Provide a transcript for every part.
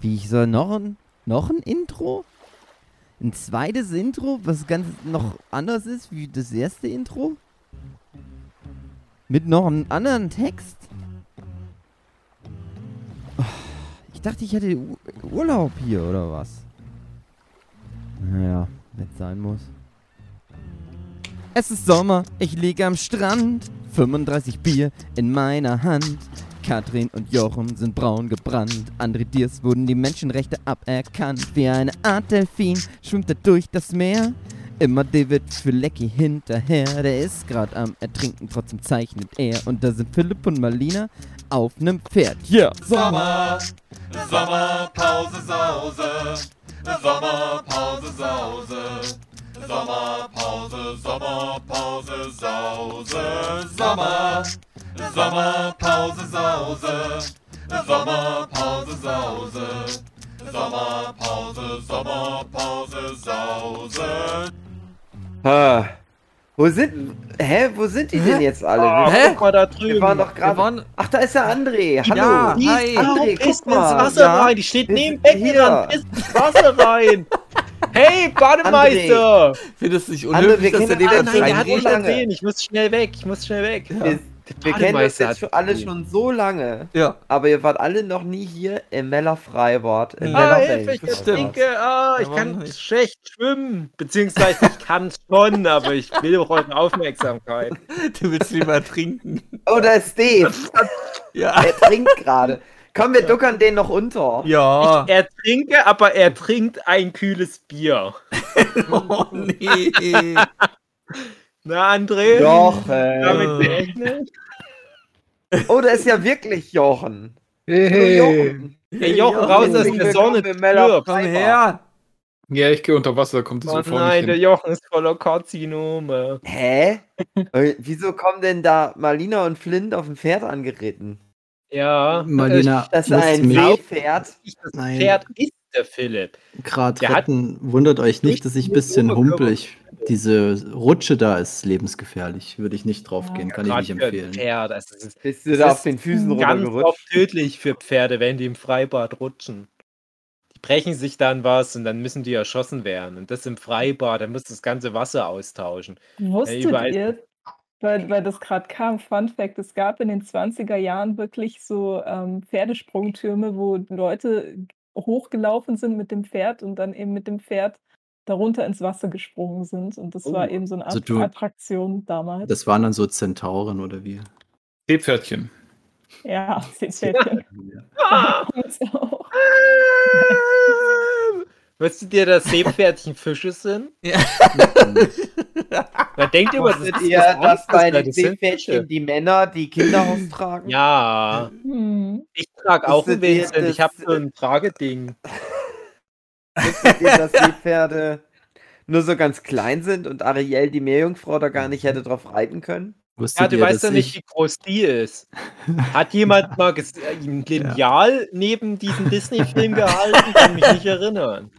Wie ich soll noch ein, noch ein Intro? Ein zweites Intro, was ganz noch anders ist wie das erste Intro? Mit noch einem anderen Text? Ich dachte, ich hätte Urlaub hier oder was? Naja, wenn es sein muss. Es ist Sommer, ich liege am Strand. 35 Bier in meiner Hand. Katrin und Jochen sind braun gebrannt. André Diers wurden die Menschenrechte aberkannt. Wie eine Art Delfin schwimmt er durch das Meer. Immer David für Lecky hinterher. Der ist grad am Ertrinken, trotzdem zeichnet er. Und da sind Philipp und Marlina auf nem Pferd. Yeah! Sommer, Sommerpause Sause, Sommerpause Sause, Sommerpause, Sommerpause Sause, Sommer, Sommerpause Sause, Sommerpause Sause, Sommerpause, Sommerpause Sause. Ah. Wo sind. Hä? Wo sind die denn jetzt alle? Wir, Hä? Guck mal da drüben. wir waren doch gerade. waren. Ach, da ist der André. Hallo. Ja, Die hi. André, guck ist ins mal. Wasser Ja. rein. Die steht Wir neben Becken hier. dran. Ist ins Wasser rein. Hey, Bademeister. Findest du nicht André, unhöflich, wir dass der Ah, mich lange. gesehen. Ich muss schnell weg. Ich muss schnell weg. Wir, wir kennen uns Bademeister jetzt schon alle schon so lange. Ja. Aber ihr wart alle noch nie hier im Meller Freibad. Im Ah, Meller Hilfe, ich Welt. ertrinke. Ah, ich kann schlecht schwimmen. Beziehungsweise ich kann schon, aber ich will auch eure Aufmerksamkeit. Du willst lieber trinken. Oh, da ist Dave. Ja. Er trinkt gerade. Komm, wir duckern den noch unter. Ja. Ich ertrinke, aber er trinkt ein kühles Bier. Oh nee. Na, André? Jochen. Damit? Oh, da ist ja wirklich Jochen. Hey. Jochen. Hey, Jochen, raus aus der Sonne. willkommen im Meller stirb. Komm her. Ja, ich gehe unter Wasser, kommt es Oh so vor nein, der hin. Jochen ist voller Karzinome. Hä? Äh, Wieso kommen denn da Marlina und Flint auf dem Pferd angeritten? Ja. Marlina, Das ist ein Seepferd. Ich, das. Pferd ist der Philipp. gerade retten. Wundert euch nicht, dass ich ein bisschen humpel. Ich, diese Rutsche da ist lebensgefährlich. Würde ich nicht drauf gehen, kann ich nicht empfehlen. Pferd. Das ist Bist du Das da ist auf den Füßen ganz oft tödlich für Pferde, wenn die im Freibad rutschen. Die brechen sich dann was und dann müssen die erschossen werden. Und das im Freibad, dann muss das ganze Wasser austauschen. Wusstet überall- ihr, weil, weil das gerade kam, Fun Fact, es gab in den 20er Jahren wirklich so ähm, Pferdesprungtürme, wo Leute hochgelaufen sind mit dem Pferd und dann eben mit dem Pferd darunter ins Wasser gesprungen sind. Und das war Oh, eben so eine also Art du- Attraktion damals. Das waren dann so Zentauren oder wie? Seepferdchen. ja, Seepferdchen. Ah! Auch. Wusstet ihr, dass Seepferdchen Fische sind? Ja. Man denkt immer, das ist ihr, was dass bei den Seepferdchen die Männer die Kinder austragen? Ja, Hm. ich trage auch ein Vincent. Ich habe so ein Trageding. Wusstet ihr, dass Seepferde nur so ganz klein sind und Ariel, die Meerjungfrau, da gar nicht hätte drauf reiten können? Wusstet Ja, du ihr, weißt ja nicht, ich- wie groß die ist. Hat jemand mal ges- äh, ein Lineal neben diesem Disney-Film gehalten? Kann mich nicht erinnern.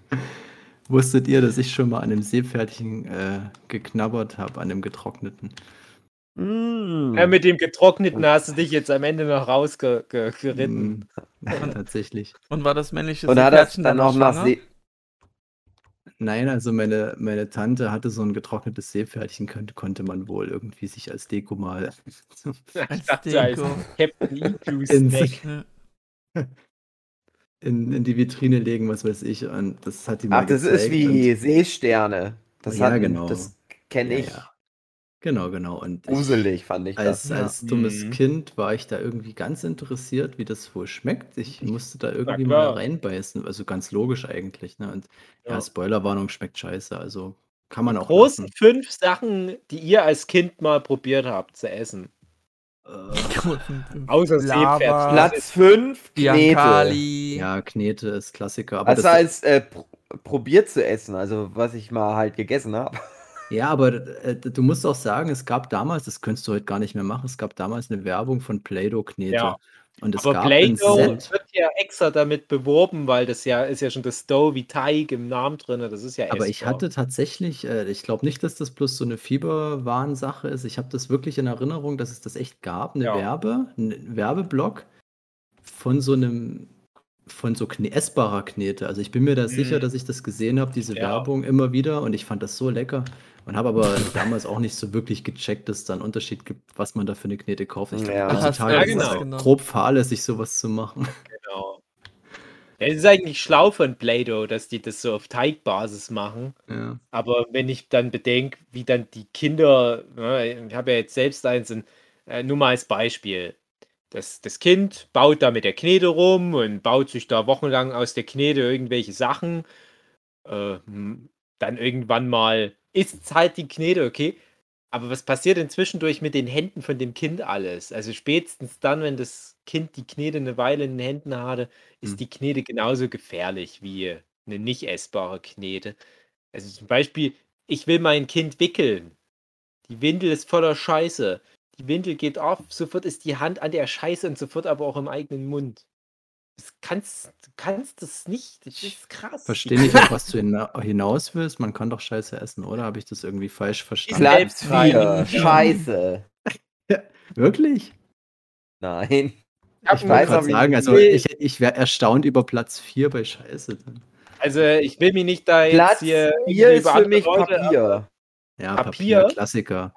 Wusstet ihr, dass ich schon mal an einem Seepferdchen äh, geknabbert habe, an einem getrockneten? Mm. Ja, mit dem getrockneten hast du dich jetzt am Ende noch rausgeritten. Mm, ja, tatsächlich. Und war das männliche Und hat das Seepferdchen dann auch nach? See Nein, also meine, meine Tante hatte so ein getrocknetes Seepferdchen, könnte, konnte man wohl irgendwie sich als Deko mal Ich Als dachte, als Deko. Captain Igloo Ins- Snack. Ja. in, in die Vitrine legen, was weiß ich. Und das hat die mir Ach, das ist gezeigt wie und- Seesterne. Das Ja, hat, genau. Das kenne Ja, ich. ja. Genau, genau. Und ich, Gruselig fand ich als, das. Ja. als dummes Mhm. Kind war ich da irgendwie ganz interessiert, wie das wohl schmeckt. Ich musste da irgendwie mal reinbeißen. Also ganz logisch eigentlich. Ne? Und ja, Ja. Spoilerwarnung schmeckt scheiße. Also kann man auch Großen lassen. fünf Sachen, die ihr als Kind mal probiert habt zu essen. Außer Lava, Seepferdchen. Platz 5, Knete. Ja, Knete ist Klassiker. Aber Also das, als äh, pr probiert zu essen, also was ich mal halt gegessen habe. Ja, aber äh, du musst auch sagen, es gab damals, das könntest du heute gar nicht mehr machen, es gab damals eine Werbung von Play-Doh-Knete. Ja. Und es Aber ein Play-Doh wird ja extra damit beworben, weil das ja ist ja schon das Dough wie Teig im Namen drin. Das ist ja Aber ich hatte tatsächlich, äh, ich glaube nicht, dass das bloß so eine Fieberwarensache ist. Ich habe das wirklich in Erinnerung, dass es das echt gab, eine Ja. Werbe, einen Werbeblock von so einem von so Kne essbarer Knete. Also ich bin mir da sicher, Mhm. dass ich das gesehen habe, diese Ja. Werbung immer wieder und ich fand das so lecker und habe aber damals auch nicht so wirklich gecheckt, dass es da einen Unterschied gibt, was man da für eine Knete kauft. Ich Ja. glaube, heutzutage du ist es genau. genau. grob fahrlässig, sowas zu machen. Genau. Ja, es ist eigentlich schlau von Play-Doh, dass die das so auf Teigbasis machen. Ja. Aber wenn ich dann bedenke, wie dann die Kinder, ne, ich habe ja jetzt selbst eins, in, äh, nur mal als Beispiel. Das, das Kind baut da mit der Knete rum und baut sich da wochenlang aus der Knete irgendwelche Sachen. Äh, dann irgendwann mal isst es halt die Knete, okay. Aber was passiert denn zwischendurch mit den Händen von dem Kind alles? Also spätestens dann, wenn das Kind die Knete eine Weile in den Händen hatte, ist Hm. die Knete genauso gefährlich wie eine nicht essbare Knete. Also zum Beispiel, ich will mein Kind wickeln. Die Windel ist voller Scheiße. Die Windel geht auf, sofort ist die Hand an der Scheiße und sofort aber auch im eigenen Mund. Das kannst, du kannst das nicht. Das ist krass. Verstehe nicht, auf was du hina hinaus willst. Man kann doch Scheiße essen, oder? Habe ich das irgendwie falsch verstanden? Platz. 4. Scheiße. Wirklich? Nein. Ich nur weiß Ich aber sagen, also ich, ich wäre erstaunt über Platz 4 bei Scheiße. Dann. Also ich will mich nicht da jetzt Platz hier 4 irgendwie ist über für mich Leute- Papier. Ja, Papier? Papier, Klassiker.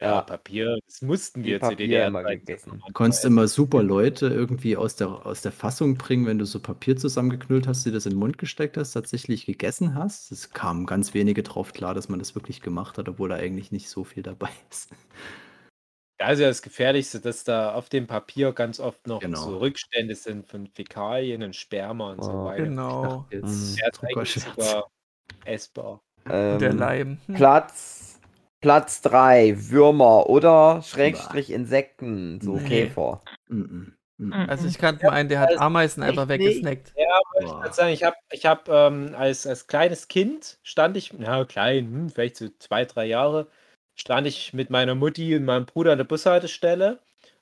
Ja. Papier, das mussten wir zu Papier immer DDR-Zeiten. gegessen. Du konntest immer super Leute irgendwie aus der, aus der Fassung bringen, wenn du so Papier zusammengeknüllt hast, dir das in den Mund gesteckt hast, tatsächlich gegessen hast. Es kamen ganz wenige drauf klar, dass man das wirklich gemacht hat, obwohl da eigentlich nicht so viel dabei ist. Das ist ja das Gefährlichste, dass da auf dem Papier ganz oft noch Genau. so Rückstände sind von Fäkalien und Sperma und so Oh. weiter. Genau. Jetzt Der ist sogar essbar. Ähm, Der Leim. Hm. Platz, Platz 3, Würmer oder Schrägstrich Insekten, so Nee. Käfer. Mm, mm, mm. Also ich kannte mal einen, der hat also Ameisen einfach weggesnackt. Ja, aber ich würde sagen, ich habe ich hab, ähm, als, als kleines Kind stand ich, na klein, hm, vielleicht so zwei, drei Jahre, stand ich mit meiner Mutti und meinem Bruder an der Bushaltestelle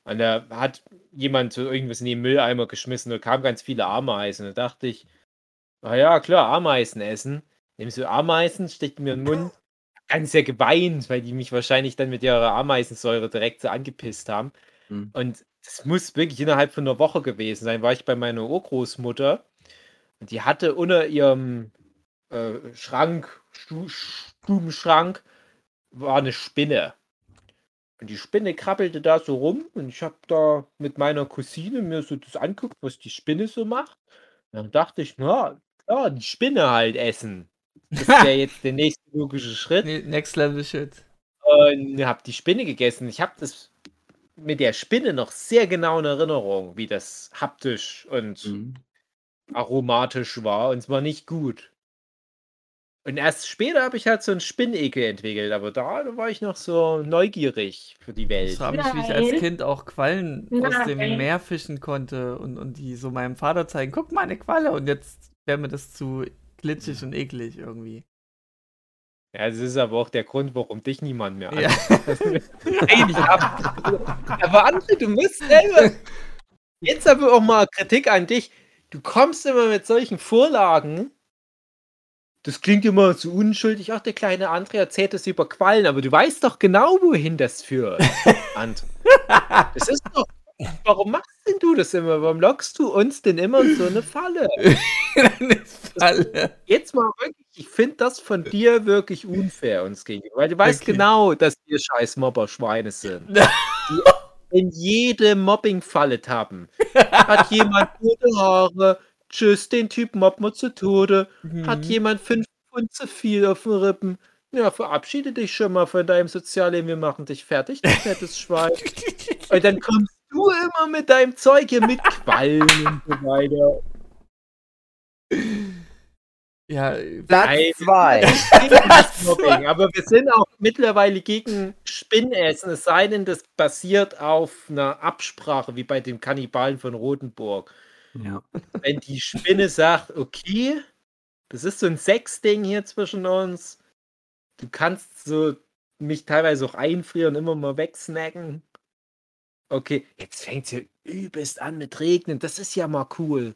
und da hat jemand so irgendwas in den Mülleimer geschmissen, da kamen ganz viele Ameisen. Da dachte ich, na ja, klar, Ameisen essen. Nimmst du Ameisen, steckt mir in den Mund. Ganz sehr geweint, weil die mich wahrscheinlich dann mit ihrer Ameisensäure direkt so angepisst haben. Hm. Und das muss wirklich innerhalb von einer Woche gewesen sein, war ich bei meiner Urgroßmutter und die hatte unter ihrem äh, Schrank, Stu Stubenschrank, war eine Spinne. Und die Spinne krabbelte da so rum und ich habe da mit meiner Cousine mir so das anguckt, was die Spinne so macht. Dann dachte ich, na, klar, die Spinne halt essen. Das wäre jetzt der nächste logische Schritt Next Level Shit. und habe die Spinne gegessen. Ich habe das mit der Spinne noch sehr genau in Erinnerung, wie das haptisch und Mm. aromatisch war und es war nicht gut. Und erst später habe ich halt so einen Spinnekel entwickelt, aber da, da war ich noch so neugierig für die Welt. So habe ich, wie ich als Nein. Kind auch Quallen aus dem Nein. Meer fischen konnte und, und die so meinem Vater zeigen, guck mal, eine Qualle. Und jetzt wäre mir das zu glitschig und eklig irgendwie. Ja, das ist aber auch der Grund, warum dich niemand mehr Ja. Nein, ich hab, aber André, du musst selber. Jetzt aber auch mal Kritik an dich. Du kommst immer mit solchen Vorlagen. Das klingt immer so unschuldig. Ach, der kleine André erzählt das über Quallen, aber du weißt doch genau, wohin das führt. André. Das ist doch. Warum machst denn du das immer? Warum lockst du uns denn immer in so eine Falle? Eine Falle. Jetzt mal wirklich, ich finde das von dir wirklich unfair uns gegenüber, weil du weißt Okay. genau, dass wir scheiß Mobber-Schweine sind. die in jede Mobbing-Falle tappen. Hat jemand rote Haare? Tschüss, den Typ mobbt man zu Tode. Hat Mhm. jemand fünf Pfund zu viel auf den Rippen? Ja, verabschiede dich schon mal von deinem Sozialleben. Wir machen dich fertig, du fettes Schwein. Und dann kommst du immer mit deinem Zeug hier mit Quallen und so weiter. Ja, Platz Nein. 2. gegen das Mobbing, aber wir sind auch mittlerweile gegen Spinnessen, es sei denn, das basiert auf einer Absprache, wie bei den Kannibalen von Rotenburg. Ja. Wenn die Spinne sagt, okay, das ist so ein Sexding hier zwischen uns, du kannst so mich teilweise auch einfrieren und immer mal wegsnacken. Okay, jetzt fängt es hier übelst an mit Regnen, das ist ja mal cool.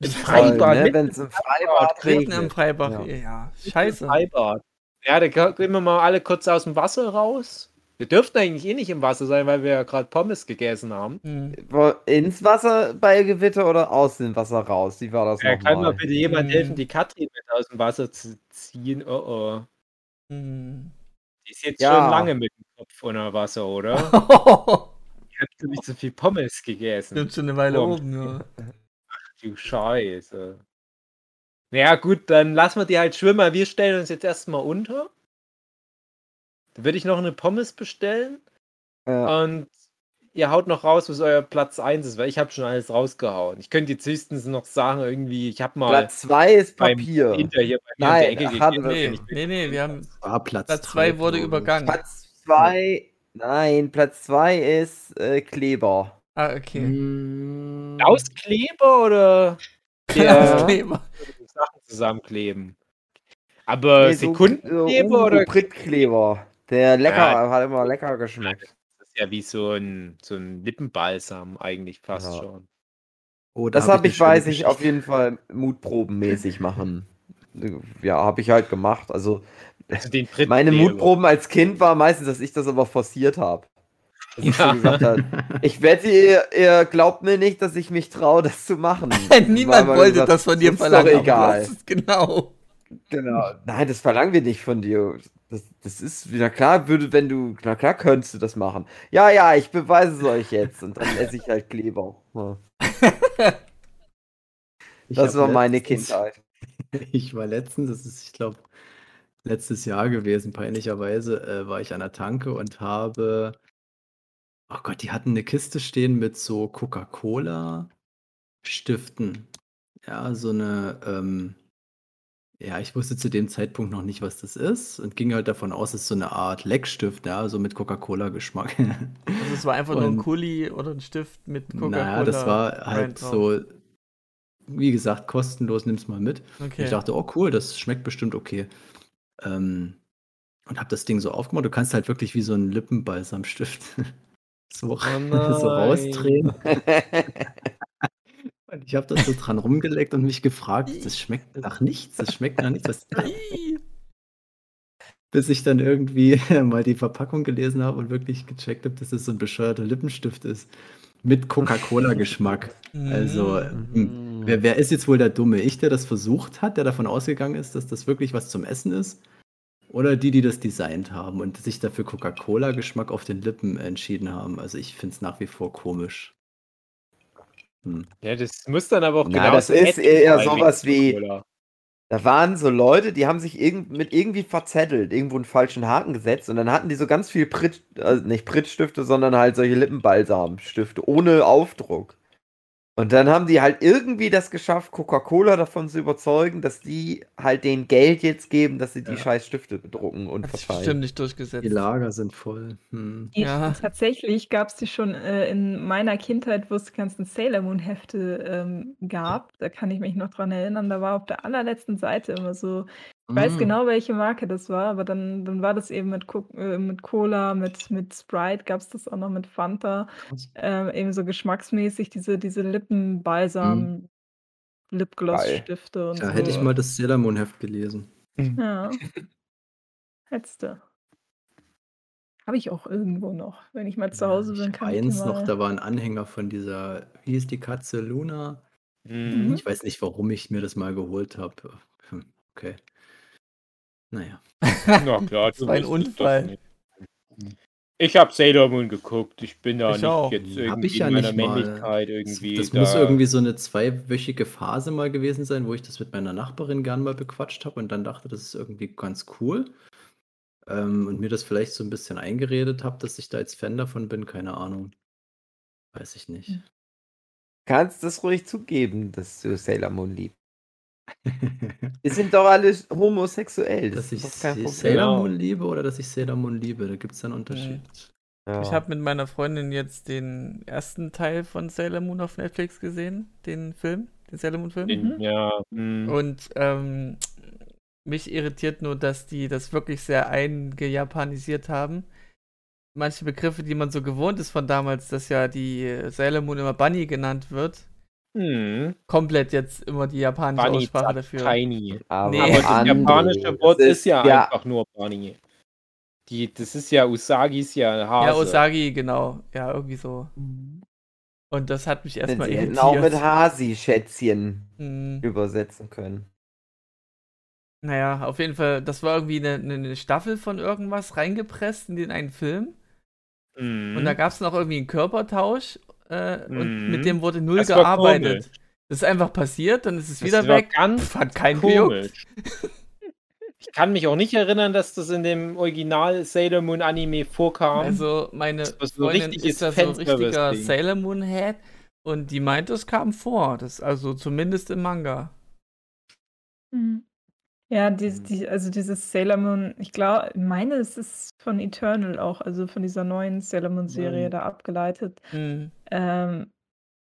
Im Freibad, ne? Wenn es im Freibad Regnen im regnet. Freibad. Ja, Ja. scheiße. Freibad. Ja, da gehen wir mal alle kurz aus dem Wasser raus. Wir dürften eigentlich eh nicht im Wasser sein, weil wir ja gerade Pommes gegessen haben. Hm. Wo- Ins Wasser bei Gewitter oder aus dem Wasser raus? Wie war das Ja, kann mal nochmal? bitte jemand Hm. helfen, die Katrin mit aus dem Wasser zu ziehen? Oh oh. Hm. Die ist jetzt Ja. schon lange mit dem Kopf unter Wasser, oder? Die hat nämlich so viel Pommes gegessen. Stimmt schon eine Weile Komm. oben, ja. Du Scheiße. Ja, gut, dann lassen wir die halt schwimmen. Wir stellen uns jetzt erstmal unter. Dann würde ich noch eine Pommes bestellen. Ja. Und ihr haut noch raus, was euer Platz 1 ist, weil ich habe schon alles rausgehauen. Ich könnte jetzt höchstens noch sagen, irgendwie, ich habe mal Platz 2 ist Papier. Inter hier bei mir Nein, in der Ecke gegessen. wir Nee, nee, nee, wir haben. War Platz Platz drei, 2 wurde übergangen. Platz 2. Nein, Platz 2 ist äh, Kleber. Ah, okay. Hm, Auskleber oder Ja. Kleber. Sachen zusammenkleben? Aber Nee, so- Sekundenkleber so oder Pritkleber. Der lecker, Ja. hat immer lecker geschmeckt. Das ist ja wie so ein, so ein Lippenbalsam eigentlich fast Ja. schon. Oh, da Das hab habe eine ich, weiß ich, auf jeden Fall mutprobenmäßig machen. Ja, habe ich halt gemacht. Also Also den meine. Mutproben als Kind war meistens, dass ich das aber forciert habe. Dass ich so Ja. gesagt habe, ich wette, ihr, ihr glaubt mir nicht, dass ich mich traue, das zu machen. Niemand wollte gesagt, das von dir ist doch verlangen. aber du egal. Genau. Genau. Nein, das verlangen wir nicht von dir. Das, das ist, na klar, würde, wenn du, na klar, könntest du das machen. Ja, ja, ich beweise es euch jetzt. Und dann esse ich halt Kleber. Ja. Das war meine Kindheit. Ich war letztens, das ist, ich glaube, letztes Jahr gewesen, peinlicherweise, äh, war ich an der Tanke und habe, oh Gott, die hatten eine Kiste stehen mit so Coca-Cola-Stiften. Ja, so eine, ähm, ja, ich wusste zu dem Zeitpunkt noch nicht, was das ist und ging halt davon aus, es ist so eine Art Leckstift, ja, so mit Coca-Cola-Geschmack. Also es war einfach nur ein Und- Kuli oder ein Stift mit Coca-Cola. Naja, das war halt so, wie gesagt, kostenlos, nimm's mal mit. Okay. Ich dachte, oh cool, das schmeckt bestimmt okay. Ähm, und habe das Ding so aufgemacht. Du kannst halt wirklich wie so ein Lippenbalsamstift so, so nein. rausdrehen. Und ich habe das so dran rumgeleckt und mich gefragt, das schmeckt nach nichts, das schmeckt nach nichts. Was, bis ich dann irgendwie mal die Verpackung gelesen habe und wirklich gecheckt habe, dass es so ein bescheuerter Lippenstift ist. Mit Coca-Cola-Geschmack. Also, Mhm. hm, wer, wer ist jetzt wohl der Dumme? Ich, der das versucht hat, der davon ausgegangen ist, dass das wirklich was zum Essen ist? Oder die, die das designt haben und sich dafür Coca-Cola-Geschmack auf den Lippen entschieden haben? Also, ich finde es nach wie vor komisch. Hm. Ja, das muss dann aber auch Na, genau das ist eher sowas wie- Da waren so Leute, die haben sich irgend, mit irgendwie verzettelt, irgendwo einen falschen Haken gesetzt und dann hatten die so ganz viel Pritt, also nicht Prittstifte, sondern halt solche Lippenbalsamstifte ohne Aufdruck. Und dann haben die halt irgendwie das geschafft, Coca-Cola davon zu überzeugen, dass die halt denen Geld jetzt geben, dass sie die Ja. scheiß Stifte bedrucken und Hat verteilen. bestimmt nicht durchgesetzt. Die Lager sind voll. Hm. Die, Ja. Tatsächlich gab es die schon äh, in meiner Kindheit, wo es die ganzen Sailor Moon Hefte ähm, gab. Da kann ich mich noch dran erinnern. Da war auf der allerletzten Seite immer so, ich weiß Mm. genau, welche Marke das war, aber dann, dann war das eben mit, Co äh, mit Cola, mit, mit Sprite gab es das auch noch mit Fanta. Krass. Ähm, eben so geschmacksmäßig diese, diese Lippenbalsam, Lipgloss-Stifte und Da so. hätte ich mal das Sailor Moon Heft gelesen. Ja. Hättest du. Habe ich auch irgendwo noch. Wenn ich mal zu Hause ich bin, hab kann ich die eins noch, mal... da war ein Anhänger von dieser, wie hieß die Katze, Luna? Mhm. Ich weiß nicht, warum ich mir das mal geholt habe. Okay. Naja. Na klar, Das war ein Unfall. das. Ich habe Sailor Moon geguckt. Ich bin da Ich nicht auch. jetzt Hab irgendwie ich ja in meiner nicht mal. Männlichkeit irgendwie. das da, muss irgendwie so eine zweiwöchige Phase mal gewesen sein, wo ich das mit meiner Nachbarin gern mal bequatscht habe und dann dachte, das ist irgendwie ganz cool. Ähm, und mir das vielleicht so ein bisschen eingeredet habe, dass ich da jetzt Fan davon bin, keine Ahnung. Weiß ich nicht. Kannst das ruhig zugeben, dass du Sailor Moon liebst. Wir sind doch alle homosexuell. Das dass ich. Sailor Genau. Moon liebe oder dass ich Sailor Moon liebe, da gibt es einen Unterschied. Ja. Ich habe mit meiner Freundin jetzt den ersten Teil von Sailor Moon auf Netflix gesehen, den Film, den Sailor Moon Film. in, ja, hm. Und ähm, mich irritiert nur, dass die das wirklich sehr eingejapanisiert haben. Manche Begriffe, die man so gewohnt ist von damals, dass ja die Sailor Moon immer Bunny genannt wird, Hm. komplett jetzt immer die japanische Bunny Aussprache dafür. Tiny. Aber Nee. Aber das Andi, japanische das Wort ist, ja, ja einfach nur Bunny. Die, das ist ja Usagis ja Hase. Ja, Osagi, genau. Ja, irgendwie so. Und das hat mich erstmal Sie hätten irritiert. auch mit Hasi-Schätzchen Hm. übersetzen können. Naja, auf jeden Fall, das war irgendwie eine, eine- eine Staffel von irgendwas reingepresst in den einen Film. Mhm. Und da gab es noch irgendwie einen Körpertausch äh, und Mhm. mit dem wurde null Das gearbeitet. Das ist einfach passiert, dann ist es Das wieder weg. ganz Pff, hat keinen gejuckt. komisch. Ich kann mich auch nicht erinnern, dass das in dem Original Sailor Moon Anime vorkam. Also meine Das so Freundin ist ja so ein richtiger. Sailor Moon Head und die meint, es kam vor. Das also zumindest im Manga. Mhm. Ja, dies, die, also dieses Sailor Moon, ich glaube, meine, es ist von Eternal auch, also von dieser neuen Sailor Moon-Serie Mhm. da abgeleitet. Hm. Ähm,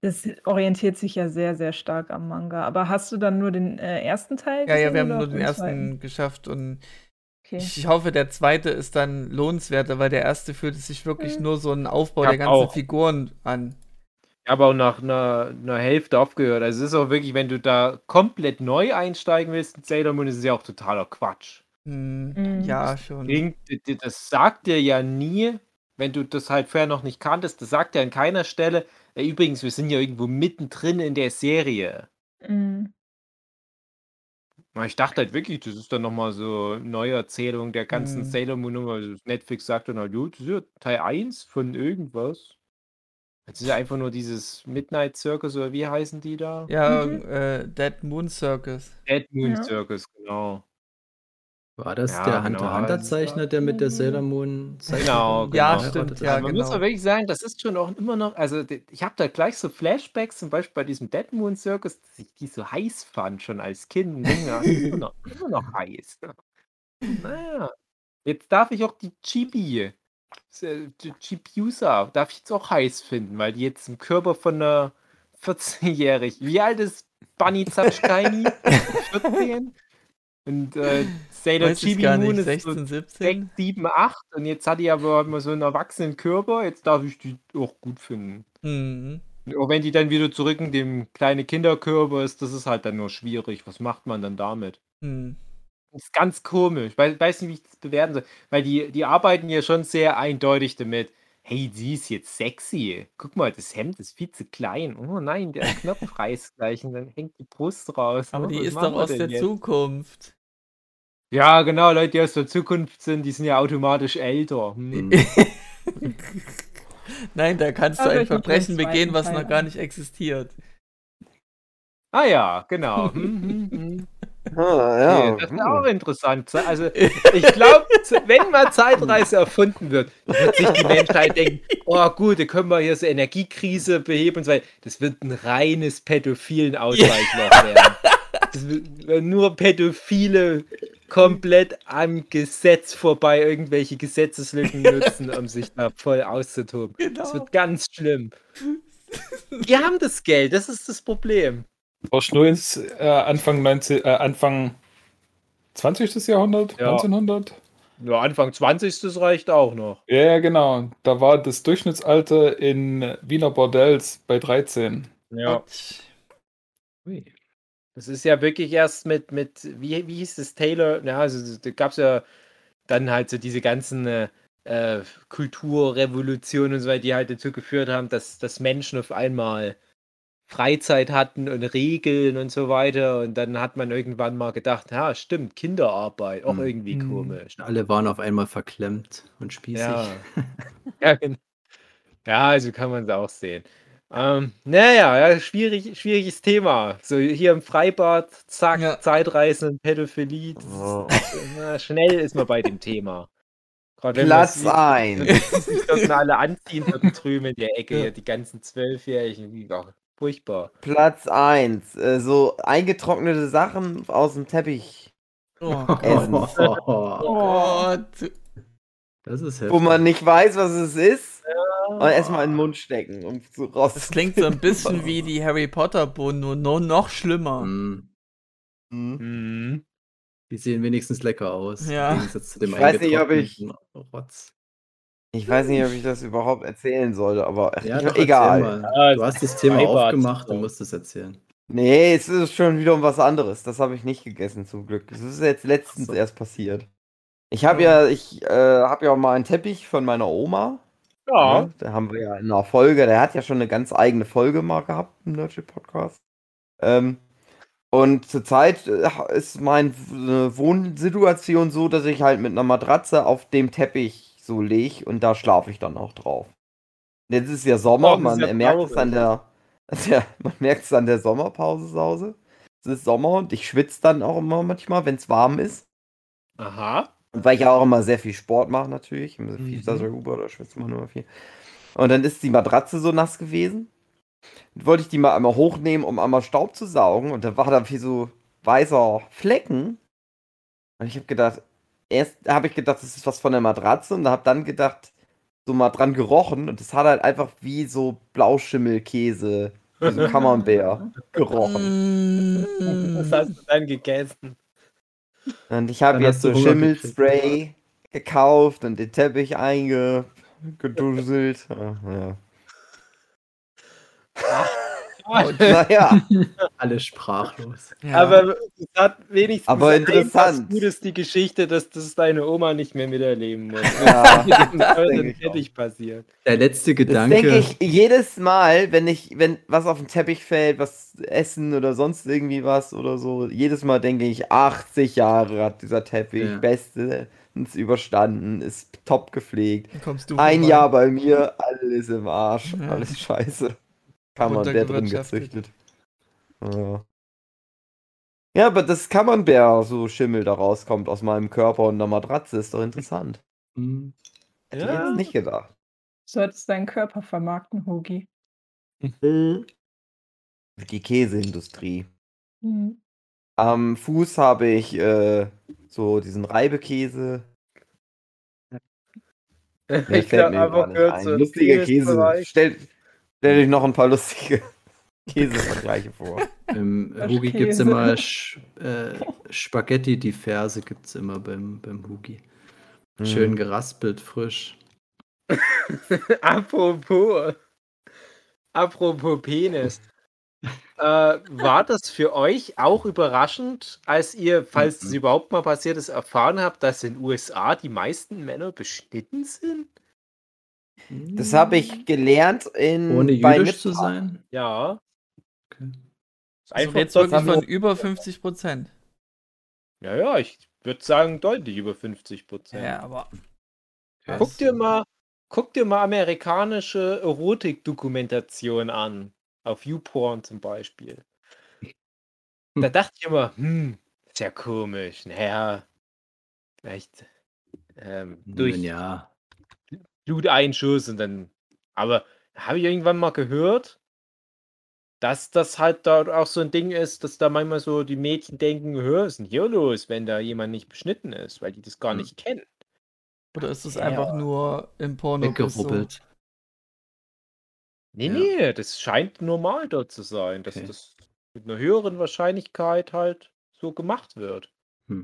das orientiert sich ja sehr, sehr stark am Manga. Aber hast du dann nur den äh, ersten Teil Ja, ja, wir haben nur auch den ersten zweiten? geschafft und Okay. ich hoffe, der zweite ist dann lohnenswerter, weil der erste fühlte sich wirklich Mhm. nur so ein Aufbau der ganzen auch. Figuren an. Ich habe auch nach einer, einer Hälfte aufgehört. Also es ist auch wirklich, wenn du da komplett neu einsteigen willst in Sailor Moon, ist es ja auch totaler Quatsch. Hm, Mhm. Ja, schon. Das sagt dir ja nie, wenn du das halt vorher noch nicht kanntest, das sagt dir an keiner Stelle, äh, übrigens, wir sind ja irgendwo mittendrin in der Serie. Mhm. Ich dachte halt wirklich, das ist dann nochmal so eine Neuerzählung der ganzen Mhm. Sailor Moon Nummer. Also Netflix sagt dann halt, gut, das ist ja Teil 1 von irgendwas. Das ist ja einfach nur dieses Midnight Circus oder wie heißen die da? Ja, Mhm. äh, Dead Moon Circus. Dead Moon Ja. Circus, genau. War das Ja, der genau, Hunter also Hunter das Zeichner, der mit der Sailor Moon Genau, Zeichnerin Ja, genau. stimmt, ja? Man muss genau. aber wirklich sagen, das ist schon auch immer noch, also ich habe da gleich so Flashbacks, zum Beispiel bei diesem Dead Moon Circus, dass ich die so heiß fand, schon als Kind. Ja, immer, noch, immer noch heiß. Naja, jetzt darf ich auch die Chibi, äh, die Chibiusa, darf ich jetzt auch heiß finden, weil die jetzt im Körper von einer 14-Jährigen, wie alt ist Bunny Zatschkaini? 14? Und äh, Sailor Chibi Moon ist so 16, 6, 17? 7, 8 und jetzt hat die aber immer so einen erwachsenen Körper, jetzt darf ich die auch gut finden. Mhm. Und Auch wenn die dann wieder zurück in dem kleinen Kinderkörper ist, das ist halt dann nur schwierig. Was macht man dann damit? Hm. Das ist ganz komisch. Ich weiß, weiß nicht, wie ich das bewerten soll. Weil die, die arbeiten ja schon sehr eindeutig damit. Hey, sie ist jetzt sexy. Guck mal, das Hemd ist viel zu klein. Oh nein, der Knopf reißt gleich und dann hängt die Brust raus. Aber oh, die was ist machen doch wir aus denn der jetzt? Zukunft. Ja, genau, Leute, die aus der Zukunft sind, die sind ja automatisch älter. Hm. Nein, da kannst du Aber ein ich noch den Verbrechen begehen, zweiten was Teil noch gar an. nicht existiert. Ah ja, genau. Hm, hm, hm. Ah, ja. Okay, das ist hm. auch interessant. Also, ich glaube, wenn mal Zeitreise erfunden wird, wird sich die Menschheit denken, oh gut, da können wir hier so Energiekrise beheben und so weiter. Das wird ein reines pädophilen Ausweichloch werden. Das wird nur Pädophile komplett am Gesetz vorbei irgendwelche Gesetzeslücken nutzen, um sich da voll auszutoben. Das Genau. wird ganz schlimm. Die haben das Geld, das ist das Problem. Brauchst nur ins äh, Anfang, 19, äh, Anfang 20. Jahrhundert, Ja. 1900? Ja, Anfang 20. das reicht auch noch. Ja, ja, genau. Da war das Durchschnittsalter in Wiener Bordells bei 13. Ja. Das ist ja wirklich erst mit, mit wie, wie hieß das, Taylor? Ja, also da gab es ja dann halt so diese ganzen äh, äh, Kulturrevolutionen und so weiter, die halt dazu geführt haben, dass, dass Menschen auf einmal Freizeit hatten und Regeln und so weiter. Und dann hat man irgendwann mal gedacht, ja, stimmt, Kinderarbeit, auch Hm. irgendwie Hm. komisch. Alle waren auf einmal verklemmt und spießig. Ja. ja, gen- ja, also kann man es auch sehen. Ähm, naja, ja, schwierig, schwieriges Thema. So hier im Freibad, zack, Ja. Zeitreisen und Pädophilie. Das ist, na, schnell ist man bei dem Thema. Wenn Platz man's 1. sieht, sich dort alle anziehen drüben in der Ecke, Ja. die ganzen Zwölfjährigen. Ja, furchtbar. Platz 1. Äh, so eingetrocknete Sachen aus dem Teppich Oh Gott. essen. Oh Gott. Das ist heftig. wo man nicht weiß, was es ist. Und erstmal in den Mund stecken, um so raus. Das klingt so ein bisschen wie die Harry Potter Bohnen, nur, nur noch schlimmer. Hm. Mhm. Die sehen wenigstens lecker aus. Ja. Zu Ich weiß nicht, ob ich- Rotz. Ich weiß nicht, ob ich das überhaupt erzählen sollte, aber Ja, ich, doch, egal. Ja, Du hast das Thema Freibad, aufgemacht und musst es erzählen. Nee, es ist schon wieder um was anderes. Das habe ich nicht gegessen, zum Glück. Das ist jetzt letztens so. erst passiert. Ich habe ja, ich äh, habe ja auch mal einen Teppich von meiner Oma. Ja. Ne? Da haben wir ja in einer Folge, der hat ja schon eine ganz eigene Folge mal gehabt im Nerdship Podcast. Ähm, und zurzeit äh, ist meine Wohnsituation so, dass ich halt mit einer Matratze auf dem Teppich so lege und da schlafe ich dann auch drauf. Jetzt ist ja Sommer, Oh, man ja merkt es an der, der, man merkt es an der Sommerpause Sause. Es ist Sommer und ich schwitze dann auch immer manchmal, wenn es warm ist. Aha. Und weil ich ja auch immer sehr viel Sport mache natürlich, Mhm. Vierter Uber, da schwitzt man immer viel. Und dann ist die Matratze so nass gewesen. Und wollte ich die mal einmal hochnehmen, um einmal Staub zu saugen. Und da war da wie so weißer Flecken. Und ich habe gedacht, erst habe ich gedacht, das ist was von der Matratze. Und habe dann gedacht, so mal dran gerochen. Und es hat halt einfach wie so Blauschimmelkäse, wie so Camembert gerochen. Was hast du dann gegessen? Und ich habe jetzt so Schimmelspray gekauft und den Teppich eingeduselt. Ja. naja, Alle sprachlos. Ja. Aber es hat wenigstens Aber ein interessant. was Gutes die Geschichte, dass das deine Oma nicht mehr miterleben muss. Ja, mit dem das denke ich passiert. Der letzte das Gedanke. denke ich jedes Mal, wenn ich, wenn was auf den Teppich fällt, was essen oder sonst irgendwie was oder so, jedes Mal denke ich, 80 Jahre hat dieser Teppich, Ja. bestens überstanden, ist top gepflegt. Kommst du Ein vorbei. Jahr bei mir, alles im Arsch, Ja. alles scheiße. Camembert drin gezüchtet. Ja. ja, aber das Camembert, so Schimmel da rauskommt aus meinem Körper und einer Matratze, ist doch interessant. Hm. Hätte ich jetzt nicht gedacht. Solltest deinen Körper vermarkten, Hogi. Die Käseindustrie. Mhm. Am Fuß habe ich äh, so diesen Reibekäse. Ich fällt glaube mir einfach gar nicht ein. kürzer. Lustiger Käse. Stell, stell dich noch ein paar lustige Käsevergleiche vor. Im Hugi gibt es immer Sch äh, Spaghetti diverse gibt es immer beim, beim Hugi. Schön Mhm. geraspelt, frisch. apropos, apropos Penis. äh, war das für euch auch überraschend, als ihr, falls es Mhm. überhaupt mal passiert ist, erfahren habt, dass in den USA die meisten Männer beschnitten sind? Das habe ich gelernt in Ohne bei jüdisch zu sein. Ja. Okay. Ist Also einfach jetzt wirklich wir- von über 50 Prozent. Ja, ja, ich würde sagen deutlich über 50 Prozent. Ja, aber. Guck dir mal, guck dir mal amerikanische Erotik-Dokumentation an. Auf YouPorn zum Beispiel. Da dachte ich immer, hm, ist ja komisch. Naja, vielleicht ähm, durch Ja. Bluteinschuss und dann. Aber habe ich irgendwann mal gehört, dass das halt da auch so ein Ding ist, dass da manchmal so die Mädchen denken, hör, was ist denn hier los, wenn da jemand nicht beschnitten ist, weil die das gar Hm. nicht kennen. Oder ist es Ja. einfach nur im Porno so? Weggerubbelt. Nee, Ja. nee, das scheint normal dort zu sein, dass Okay. das mit einer höheren Wahrscheinlichkeit halt so gemacht wird. Hm.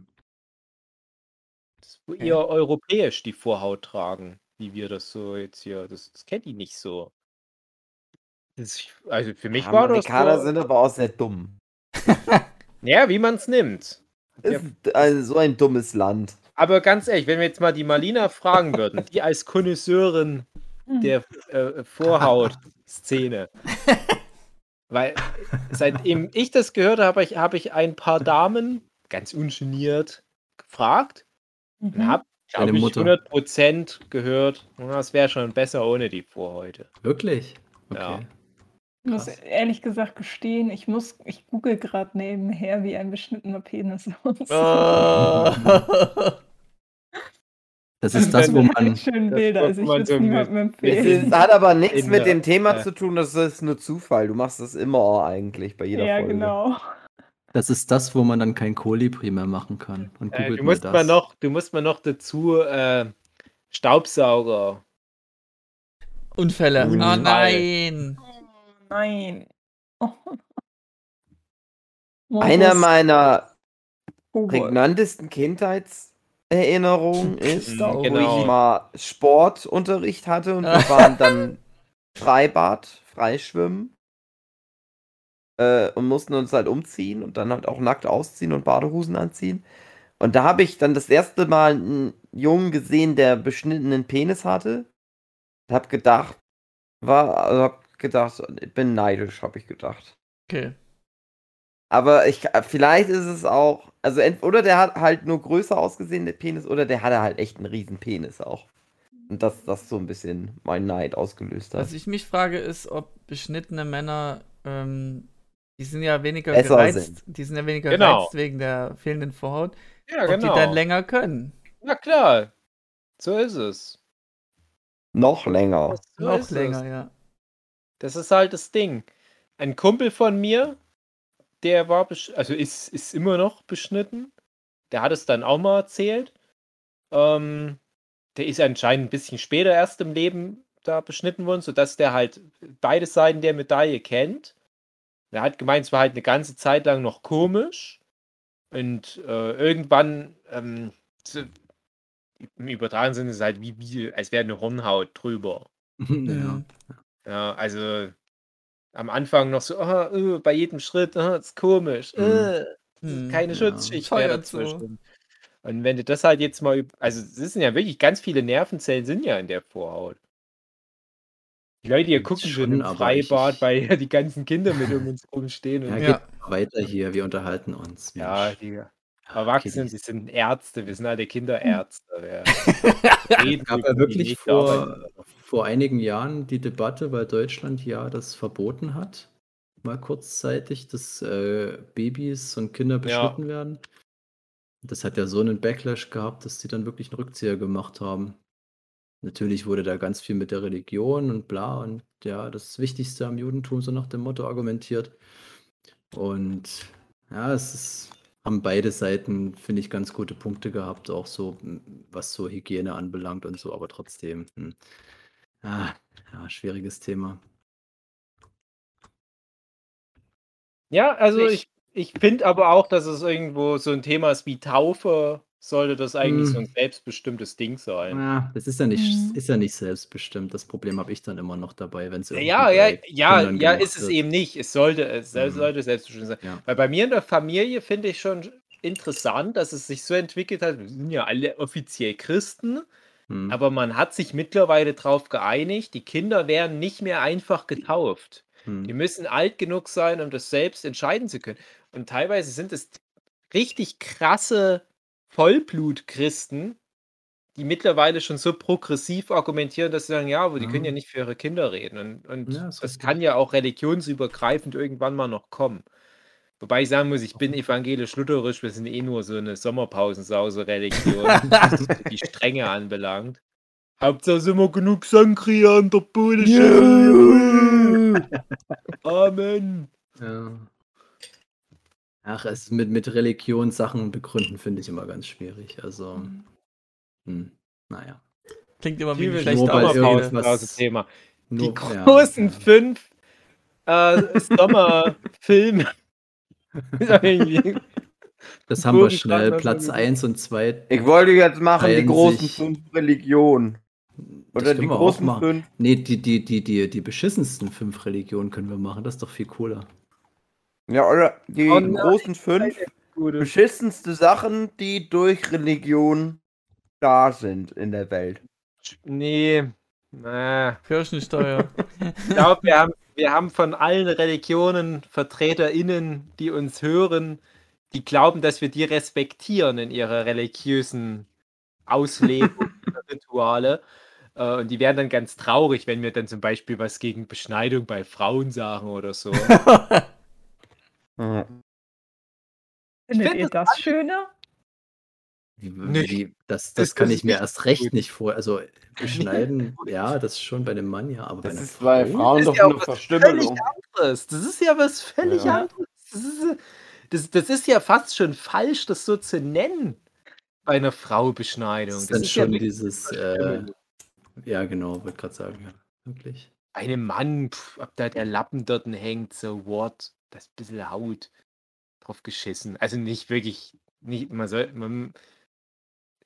Das ist eher europäisch die Vorhaut tragen, wie wir das so jetzt hier. Das, das kennt die nicht so. Das, also für mich war das. Amerikaner sind aber auch sehr dumm. ja, wie man es nimmt. Ist also so ein dummes Land. Aber ganz ehrlich, wenn wir jetzt mal die Marlina fragen würden, die als Konnoisseurin Mhm. der äh, Vorhaut-Szene. Weil seitdem ich das gehört habe, ich, habe ich ein paar Damen ganz ungeniert gefragt und Mhm. habe, glaube Deine ich, Mutter. 100% gehört, "Na, es wäre schon besser ohne die Vorhäute. Wirklich? Ja. Okay. Ich muss ehrlich gesagt gestehen, ich muss, ich google gerade nebenher, wie ein beschnittener Penis aussieht. Oh. Das ist das, wo man. schönen das Bilder, also ich man würde es so niemandem Es empfehlen. ist, hat aber nichts mit dem Thema zu tun, das ist nur Zufall. Du machst das immer eigentlich bei jeder Ja, Folge. genau. Das ist das, wo man dann kein Kolibri mehr machen kann. Und Äh, du, musst mal noch, du musst mal noch dazu äh, Staubsauger. Unfälle. Oh nein. Oh nein. Oh. Einer meiner Hubert. prägnantesten Kindheitserinnerungen ist, Genau. wo Genau. ich mal Sportunterricht hatte und wir waren dann Freibad, Freischwimmen äh, und mussten uns halt umziehen und dann halt auch nackt ausziehen und Badehosen anziehen. Und da habe ich dann das erste Mal einen Jungen gesehen, der beschnittenen Penis hatte. Hab gedacht, war, also hab gedacht, ich bin neidisch, habe ich gedacht. Okay. Aber ich, vielleicht ist es auch, also ent, oder der hat halt nur größer ausgesehen, der Penis, oder der hatte halt echt einen riesen Penis auch. Und das, das so ein bisschen mein Neid ausgelöst hat. Was ich mich frage, ist, ob beschnittene Männer, ähm, die sind ja weniger Besser gereizt, sind. die sind ja weniger Genau. gereizt wegen der fehlenden Vorhaut, Ja, ob die dann länger können. Na klar. So ist es. Noch länger. So Noch länger, es. ja. Das ist halt das Ding. Ein Kumpel von mir, der war, besch- also ist, ist immer noch beschnitten. Der hat es dann auch mal erzählt. Ähm, der ist anscheinend ein bisschen später erst im Leben da beschnitten worden, sodass der halt beide Seiten der Medaille kennt. Er hat gemeint, es war halt eine ganze Zeit lang noch komisch. Und äh, irgendwann, ähm, im übertragenen Sinne ist es halt wie, wie als wäre eine Hornhaut drüber. ja. Mhm. Ja, also am Anfang noch so, ah, äh, bei jedem Schritt, ah, ist komisch, Mhm. äh, Hm. keine Ja. Schutzschicht mehr Feuert so. dazwischen. Und wenn du das halt jetzt mal, also es sind ja wirklich ganz viele Nervenzellen sind ja in der Vorhaut. Die Leute hier Das gucken schon, im Freibad, ich- weil ja die ganzen Kinder mit um uns rumstehen. Ja, Und, Ja. geht weiter hier, wir unterhalten uns. ja, Mensch. die Ah, Erwachsenen, Kiddies. die sind Ärzte, wir sind alle Kinderärzte. Wir Es gab ja die wirklich vor, vor einigen Jahren die Debatte, weil Deutschland ja das verboten hat, mal kurzzeitig, dass äh, Babys und Kinder beschnitten werden. Das hat ja so einen Backlash gehabt, dass die dann wirklich einen Rückzieher gemacht haben. Natürlich wurde da ganz viel mit der Religion und bla und ja, das Wichtigste am Judentum so nach dem Motto argumentiert. Und ja, es ist, haben beide Seiten, finde ich, ganz gute Punkte gehabt, auch so, was so Hygiene anbelangt und so, aber trotzdem. Hm. Ah, ja, schwieriges Thema. Ja, also Ich- ich, ich finde aber auch, dass es irgendwo so ein Thema ist wie Taufe, sollte das eigentlich so ein Hm. selbstbestimmtes Ding sein. Ja, das ist ja nicht, Mhm. ist ja nicht selbstbestimmt. Das Problem habe ich dann immer noch dabei, wenn es Ja, ja, ja, ja, ist es wird. eben nicht. Es sollte, es Mhm. sollte selbstbestimmt sein. Ja. Weil bei mir in der Familie finde ich schon interessant, dass es sich so entwickelt hat. Wir sind ja alle offiziell Christen, Hm. aber man hat sich mittlerweile darauf geeinigt, die Kinder werden nicht mehr einfach getauft. Hm. Die müssen alt genug sein, um das selbst entscheiden zu können. Und teilweise sind es richtig krasse Vollblut-Christen, die mittlerweile schon so progressiv argumentieren, dass sie sagen, ja, aber die können ja Ja. nicht für ihre Kinder reden. Und, und Ja, das richtig. kann ja auch religionsübergreifend irgendwann mal noch kommen. Wobei ich sagen muss, ich bin evangelisch-lutherisch, wir sind eh nur so eine Sommerpausensause-Religion, was die Strenge anbelangt. Hauptsache sind wir genug Sangria an der Bude. Amen. Ja. Ach, es ist mit, mit Religion Sachen begründen finde ich immer ganz schwierig. Also, hm, naja. Klingt immer wie ein schlechter irgendwas-. Die Nur, ja, großen ja. fünf äh, Sommerfilme. Das haben wir schnell. Platz mal so 1 und 2. Ich wollte jetzt machen, die großen fünf Religionen. Oder die können wir auch großen machen. fünf. Nee, die, die, die, die, die beschissensten fünf Religionen können wir machen. Das ist doch viel cooler. Ja, oder die Oh nein, großen fünf beschissenste Sachen, die durch Religion da sind in der Welt. Nee. Na, Kirchensteuer. ich glaube, wir haben, wir haben von allen Religionen VertreterInnen, die uns hören, die glauben, dass wir die respektieren in ihrer religiösen Auslegung ihrer Rituale. Äh, Und die werden dann ganz traurig, wenn wir dann zum Beispiel was gegen Beschneidung bei Frauen sagen oder so. Ja. Findet find ihr das schöner? Wie, Nee. wie, das, Das- das kann das ich ist mir erst recht gut. nicht vor. Also beschneiden, ja, das schon bei dem Mann, ja, aber bei Das einer ist bei Frau? Frauen ist doch ja eine was Verstümmelung. anderes. Das ist ja was völlig Ja. anderes. Das ist, das, das ist ja fast schon falsch, das so zu nennen. Bei einer Frau Beschneidung. Das ist Das dann ist ja schon wirklich dieses, äh, ja genau, wollte gerade sagen, ja, wirklich. Bei einem Mann, pf, ob da der Lappen dort hängt, so what, das bisschen Haut drauf geschissen. Also nicht wirklich, nicht, man soll, man,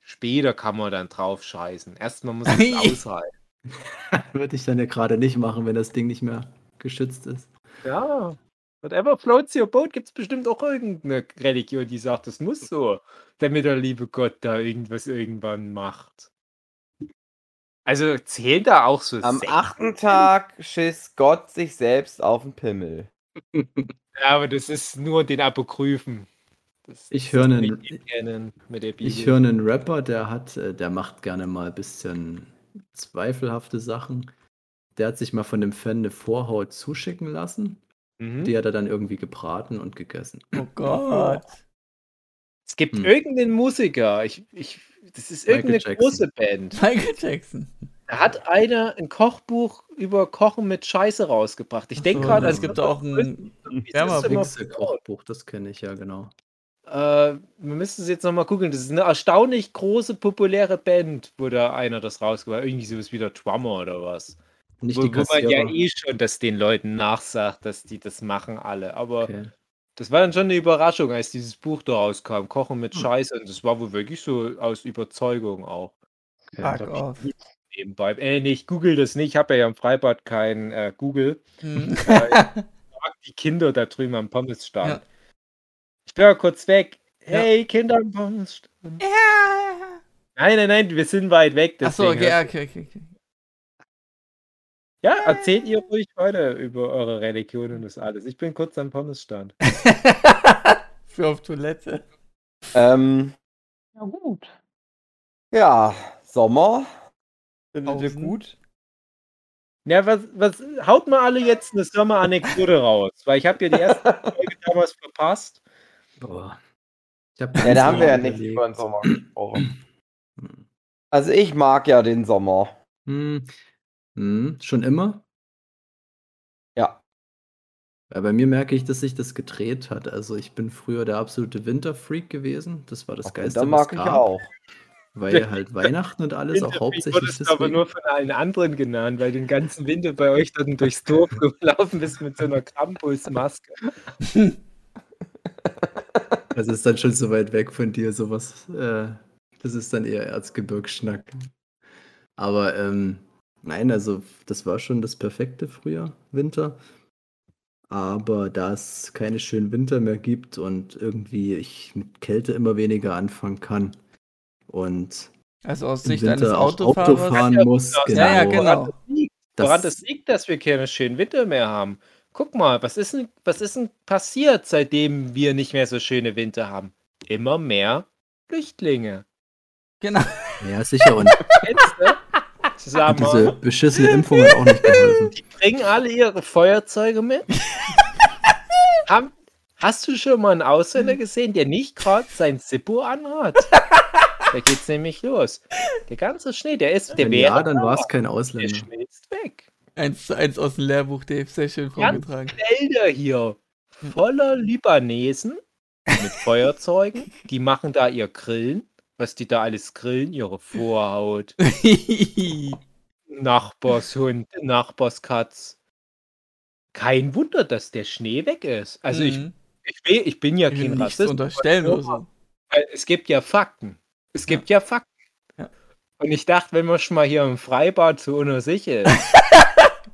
später kann man dann drauf scheißen. Erstmal muss es aushalten. Würde ich dann ja gerade nicht machen, wenn das Ding nicht mehr geschützt ist. Ja, Whatever floats your boat gibt es bestimmt auch irgendeine Religion, die sagt, das muss so, damit der liebe Gott da irgendwas irgendwann macht. Also zählen da auch so Am Sekten? achten Tag schiss Gott sich selbst auf den Pimmel. Ja, aber das ist nur den Apokryphen. Das Ich ist höre einen, ich höre einen Rapper, der hat, äh, der macht gerne mal ein bisschen zweifelhafte Sachen. Der hat sich mal von dem Fan eine Vorhaut zuschicken lassen. Mhm. Die hat er dann irgendwie gebraten und gegessen. Oh Gott. Es gibt Hm. irgendeinen Musiker, ich, ich, das ist Michael irgendeine Jackson. große Band. Michael Jackson. Da hat einer ein Kochbuch über Kochen mit Scheiße rausgebracht. Ich denke So, gerade, es gibt auch ein Wärmer Kochbuch, das kenne ich ja genau. Äh, wir müssen es jetzt nochmal gucken. Das ist eine erstaunlich große, populäre Band, wo da einer das rausgebracht hat. Irgendwie sowas wie der Drummer oder was. Nicht wo, die wo man ja eh schon das den Leuten nachsagt, dass die das machen alle. Aber Okay. das war dann schon eine Überraschung, als dieses Buch da rauskam. Kochen mit Hm. Scheiße. Und das war wohl wirklich so aus Überzeugung auch. okay. Fuck off. Nebenbei. Äh, nee, ich google das nicht. Ich habe ja im Freibad kein äh, Google. Hm. Äh, die Kinder da drüben am Pommesstand. Ja. Ich bin ja kurz weg. Ja. Hey, Kinder am Pommesstand. Nein, nein, nein, wir sind weit weg. Achso, deswegen okay, okay, okay, okay. Ja, erzählt ihr ruhig weiter über eure Religion und das alles. Ich bin kurz am Pommesstand. Für auf Toilette. Ähm, Ja, gut. ja, Sommer. Findet ihr Pausen. gut? Ja, was, was, haut mal alle jetzt eine Sommeranekdote raus, weil ich habe ja die erste Folge damals verpasst. Boah. Ich hab Ja, da haben wir ja nicht über den Sommer gesprochen. Also ich mag ja den Sommer. Hm. Hm. Schon immer? Ja. Ja, bei mir merke ich, dass sich das gedreht hat. Also ich bin früher der absolute Winterfreak gewesen. Das war das Ach, Geilste, da mag ich auch. Weil halt Weihnachten und alles auch hauptsächlich du aber nur von allen anderen genannt, weil den ganzen Winter bei euch dann durchs Dorf gelaufen bist mit so einer Krampusmaske. Das ist dann schon so weit weg von dir, sowas. Äh, das ist dann eher Erzgebirgsschnack. Aber ähm, nein, also das war schon das perfekte Frühjahr, Winter. Aber da es keine schönen Winter mehr gibt und irgendwie ich mit Kälte immer weniger anfangen kann und Also aus im Sicht eines Winter auch Auto Autofahrers. fahren Ja, muss, ja, genau. Ja, ja, genau. Woran Das, das liegt, dass wir keine schönen Winter mehr haben. Guck mal, was ist denn, was ist denn passiert, seitdem wir nicht mehr so schöne Winter haben? Immer mehr Flüchtlinge. Genau. ja, sicher. Und? Sag diese beschissene Impfung hat auch nicht geholfen. die bringen alle ihre Feuerzeuge mit. Haben, hast du schon mal einen Ausländer gesehen, der nicht gerade sein Zippo anhat? Da geht's nämlich los. Der ganze Schnee, der ist, der Wenn wäre ja, dann war es kein der Ausländer. schmilzt weg. Eins zu eins aus dem Lehrbuch, Dave. Sehr schön Ganz vorgetragen. Felder hier voller Libanesen mit Feuerzeugen. Die machen da ihr Grillen. Was die da alles grillen, ihre Vorhaut, Nachbarshund, Nachbarskatz. Kein Wunder, dass der Schnee weg ist. Also ich, Mhm. ich, will, ich bin ja Ich kein Rassist. unterstellen oder so. weil Es gibt ja Fakten. Es gibt ja, Fakten. Ja. Und ich dachte, wenn man schon mal hier im Freibad so unter sich ist,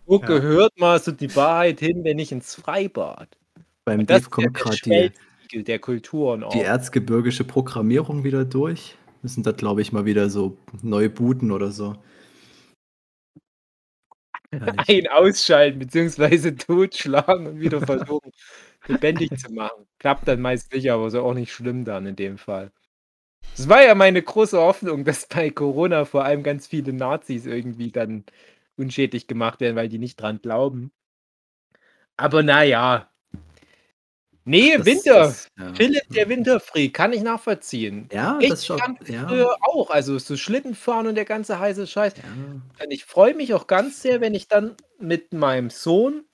wo Ja. gehört mal so die Wahrheit hin, wenn nicht ins Freibad? Beim Dave kommt ja gerade die, der Kulturen auch. die erzgebirgische Programmierung wieder durch. Müssen da, glaube ich, mal wieder so neu booten oder so. Ein ausschalten bzw. totschlagen und wieder versuchen, lebendig zu machen. Klappt dann meist nicht, aber ist auch nicht schlimm dann in dem Fall. Das war ja meine große Hoffnung, dass bei Corona vor allem ganz viele Nazis irgendwie dann unschädlich gemacht werden, weil die nicht dran glauben. Aber naja. Nee, Das- Winter. das- ja. Philipp, der Winterfreak, kann ich nachvollziehen. Ja, Ich das fand Ja, früher auch, also so Schlittenfahren und der ganze heiße Scheiß. ja. Und ich freue mich auch ganz sehr, wenn ich dann mit meinem Sohn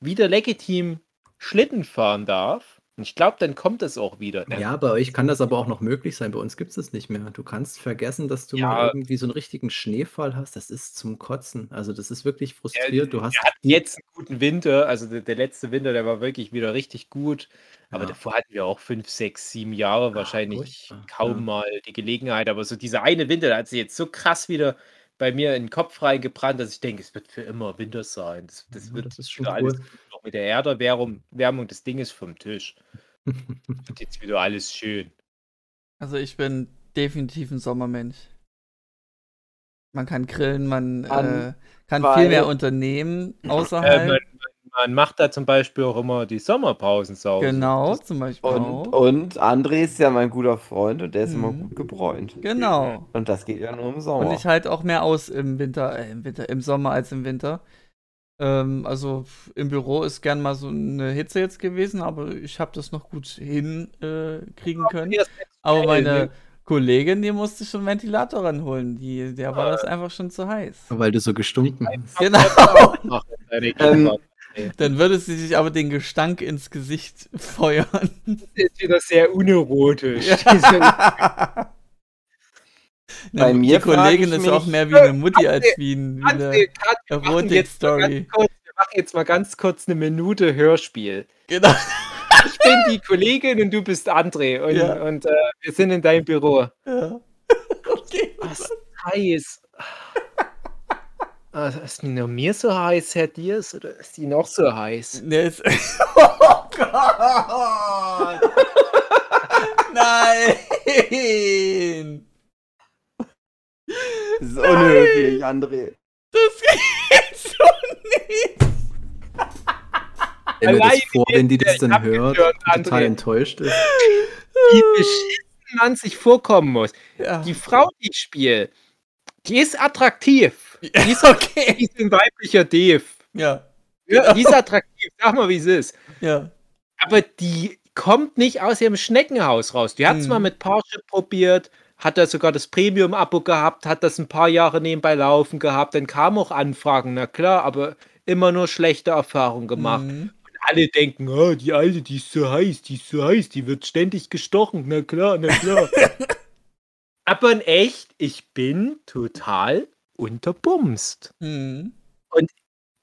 wieder legitim Schlitten fahren darf. Und ich glaube, dann kommt es auch wieder. Ja, bei euch kann das aber auch noch möglich sein. Bei uns gibt es das nicht mehr. Du kannst vergessen, dass du Ja. mal irgendwie so einen richtigen Schneefall hast. Das ist zum Kotzen. Also das ist wirklich frustrierend. Du hast Wir hatten jetzt einen guten Winter, also der, der letzte Winter, der war wirklich wieder richtig gut. Aber Ja. davor hatten wir auch fünf, sechs, sieben Jahre wahrscheinlich furchtbar, kaum mal die Gelegenheit. Aber so dieser eine Winter, der hat sich jetzt so krass wieder bei mir in den Kopf reingebrannt, dass ich denke, es wird für immer Winter sein. Das, das wird das ist schon alles cool. Mit der Erderwärmung Wärmung des Dinges vom Tisch. Wird jetzt wieder alles schön. Also ich bin definitiv ein Sommermensch. Man kann grillen, man An- äh, kann weil- viel mehr unternehmen Äh, außerhalb. man, man macht da zum Beispiel auch immer die Sommerpausen sauber. genau, zum Beispiel Und, auch. und André ist ja mein guter Freund und der ist immer Mhm. gut gebräunt. Genau. Und das geht ja nur im Und Sommer. ich halte auch mehr aus im Winter, äh, im Winter, im Sommer als im Winter. Ähm, also im Büro ist gern mal so eine Hitze jetzt gewesen, aber ich habe das noch gut hinkriegen äh, können. Aber meine Kollegin, die musste schon einen Ventilator ranholen. Die, der war das einfach schon zu heiß. Weil du so gestunken hast. Genau. Ähm. Dann würde sie sich aber den Gestank ins Gesicht feuern. Das ist wieder sehr unerotisch. Bei mir die Kollegin ist auch mich- mehr wie eine Mutti als wie, ein, wie eine Kat, wir machen jetzt mal ganz kurz- Wir machen jetzt mal ganz kurz eine Minute Hörspiel. Genau. Ich bin die Kollegin und du bist André und, Ja. und äh, wir sind in deinem Büro. Ja. Okay. Was heiß. Ah, Ist die nur mir so heiß, Herr Diers, oder ist die noch so heiß? Ist. Oh Gott! Nein! Das ist unhöflich, André. Das geht so nicht! Stell mir das vor, wenn die das dann hört, gehört, total enttäuscht ist. Wie beschissen man sich vorkommen muss. Ja. Die Frau, die ich spiele, die ist attraktiv. Die ist, okay. die ist ein weiblicher Dave. Ja. Ja, die ist attraktiv, sag mal, wie es ist. Ja. Aber die kommt nicht aus ihrem Schneckenhaus raus. Die hat es Mhm. mal mit Parship probiert, hat da sogar das Premium-Abo gehabt, hat das ein paar Jahre nebenbei laufen gehabt, dann kamen auch Anfragen, na klar, aber immer nur schlechte Erfahrungen gemacht. Mhm. Und alle denken, oh, die Alte, die ist so heiß, die ist so heiß, die wird ständig gestochen, na klar, na klar. aber in echt, ich bin total unterbumst. Mhm.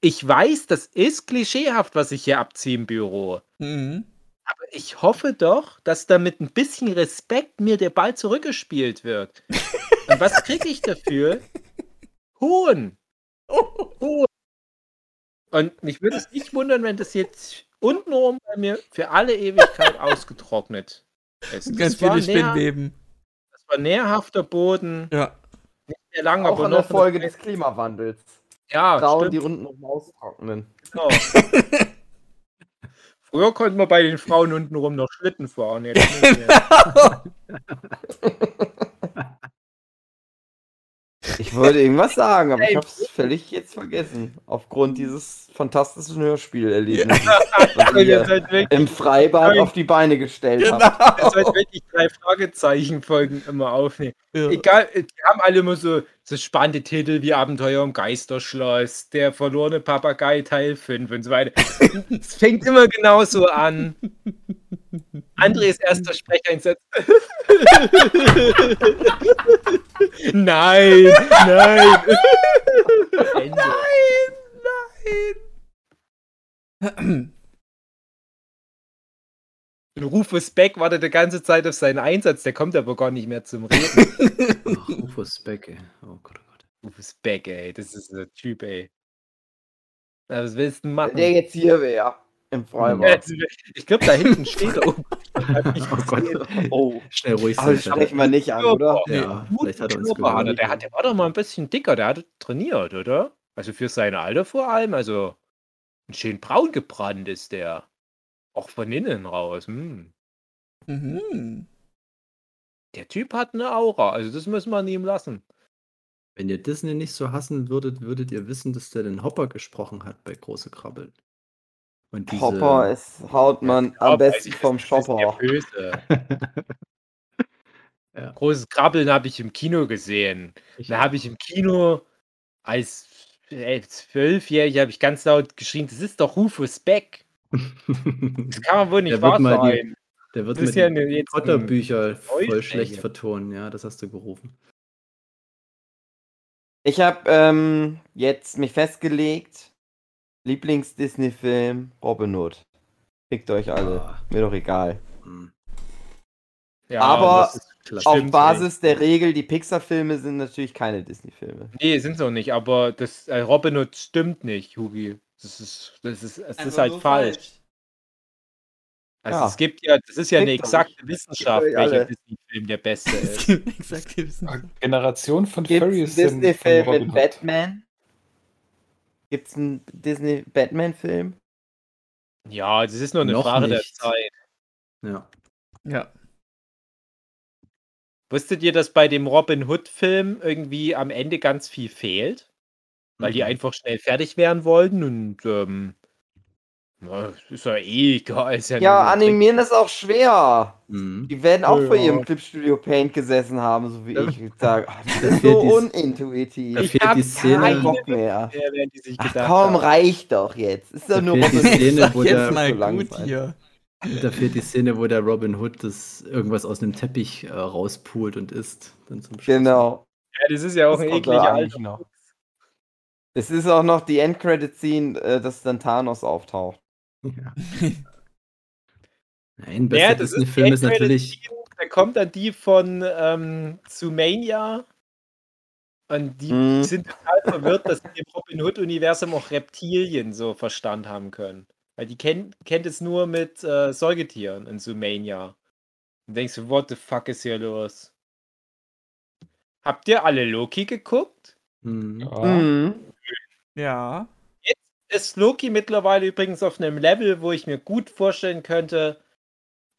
Ich weiß, das ist klischeehaft, was ich hier abziehe im Büro. Mhm. Aber ich hoffe doch, dass da mit ein bisschen Respekt mir der Ball zurückgespielt wird. Und was kriege ich dafür? Hohn. Hohn. Und mich würde es nicht wundern, wenn das jetzt untenrum bei mir für alle Ewigkeit ausgetrocknet ist. Ganz Das war, viele Spinnweben. das war nährhafter Boden, Ja. sehr lang, Auch aber noch Folge des Klimawandels. Ja, Frauen, die stimmt, unten noch austrocknen. genau. Früher konnten wir bei den Frauen untenrum noch Schlitten fahren. Jetzt mehr. Ich wollte irgendwas sagen, aber ich habe es völlig jetzt vergessen. Aufgrund dieses fantastischen Hörspielerlebnisses, was ihr seid im Freibad auf die Beine gestellt Genau. habt. Ihr sollt wirklich drei Fragezeichen-Folgen immer aufnehmen. Ja. Egal, die haben alle immer so, so spannende Titel wie Abenteuer im Geisterschloss, der verlorene Papagei Teil 5 und so weiter. Es fängt immer genauso an. Andres erster Sprecheinsatz. nein, nein. Ende. Nein! Und Rufus Beck wartet die ganze Zeit auf seinen Einsatz, der kommt aber gar nicht mehr zum Reden. Ach, Rufus Beck, ey. Oh Gott, oh Gott. Rufus Beck, ey, das ist der Typ, ey. Na, Was willst du denn machen? Wenn der jetzt hier wäre, im Freibad. Also, Ich glaube, da hinten steht er. Oh, Oh Gott. Oh, Schnell ruhig aber sein. das sprechen wir nicht an, oder? Ja, vielleicht hat er uns. Der, hat, der war doch mal ein bisschen dicker, der hat trainiert, oder? Also für sein Alter vor allem, also ein schön braun gebrannt ist der. Auch von innen raus. Hm. Mhm. Der Typ hat eine Aura, also das müssen wir ihm lassen. Wenn ihr Disney nicht so hassen würdet, würdet ihr wissen, dass der den Hopper gesprochen hat bei Große Krabbeln. Und diese, Hopper ist, haut man Ja, am besten ich, vom das ist der Shopper. Böse. Ja. Großes Krabbeln habe ich im Kino gesehen. Da habe ich im Kino als äh, Zwölfjähriger habe ich ganz laut geschrien, das ist doch Rufus Beck. Das kann man wohl nicht Der wahr die- sein. der wird Das mit ist ja ein Potter-Bücher voll schlecht vertonen, ja, das hast du gerufen. Ich habe ähm, jetzt mich festgelegt, Lieblings-Disney-Film Robin Hood. Fickt euch alle, Ah, mir doch egal. hm, Ja, Aber. Auf Basis der Regel, die Pixar-Filme sind natürlich keine Disney-Filme. Nee, sind sie auch nicht, aber das äh, Robin Hood stimmt nicht, Hugi. Das ist, das ist, es Einfach ist halt nur falsch. Also Ja. es gibt ja, das ist ja eine exakte Wissenschaft, welcher. Disney-Film der beste Es ist. gibt exakt die Wissen. Generation von es Furries von Disney-Film mit. Batman? Gibt es einen Disney-Batman-Film? Ja, das ist nur eine Noch Frage der nicht. Zeit. Ja. Ja. Wusstet ihr, dass bei dem Robin Hood-Film irgendwie am Ende ganz viel fehlt? Weil die Mhm. einfach schnell fertig werden wollten und ähm, na, ist ja eh egal. Ist ja, Ja, animieren ist auch schwer. Mhm. Die werden auch vor Ja. ihrem Clipstudio Paint gesessen haben, so wie ich sage. Ach, das da ist so unintuitiv. da Ich fehlt hab die hab Szene, keinen Bock mehr. Während die sich Ach komm, haben. reicht doch jetzt. Ist doch Da nur fehlt die Robin Hood. Szene, wo jetzt der, mal gut sein. hier. da fehlt die Szene, wo der Robin Hood das irgendwas aus einem Teppich äh, rauspult und isst. Dann zum Schluss. Genau. Ja, das ist ja auch Das ein ekliger alter. Es ist auch noch die Endcredit-Scene, äh, dass dann Thanos auftaucht. Ja. Nein, Ja, bester das ist Disney-Film ist natürlich. Da kommt dann die von ähm, Zoomania. Und die Mhm. sind total verwirrt, dass sie im Robin Hood-Universum auch Reptilien so Verstand haben können. Weil die kennt, kennt es nur mit äh, Säugetieren in Zoomania. Und denkst du, what the fuck ist hier los? Habt ihr alle Loki geguckt? Hm. Ja. Mhm. Ja. Ist Loki mittlerweile übrigens auf einem Level, wo ich mir gut vorstellen könnte,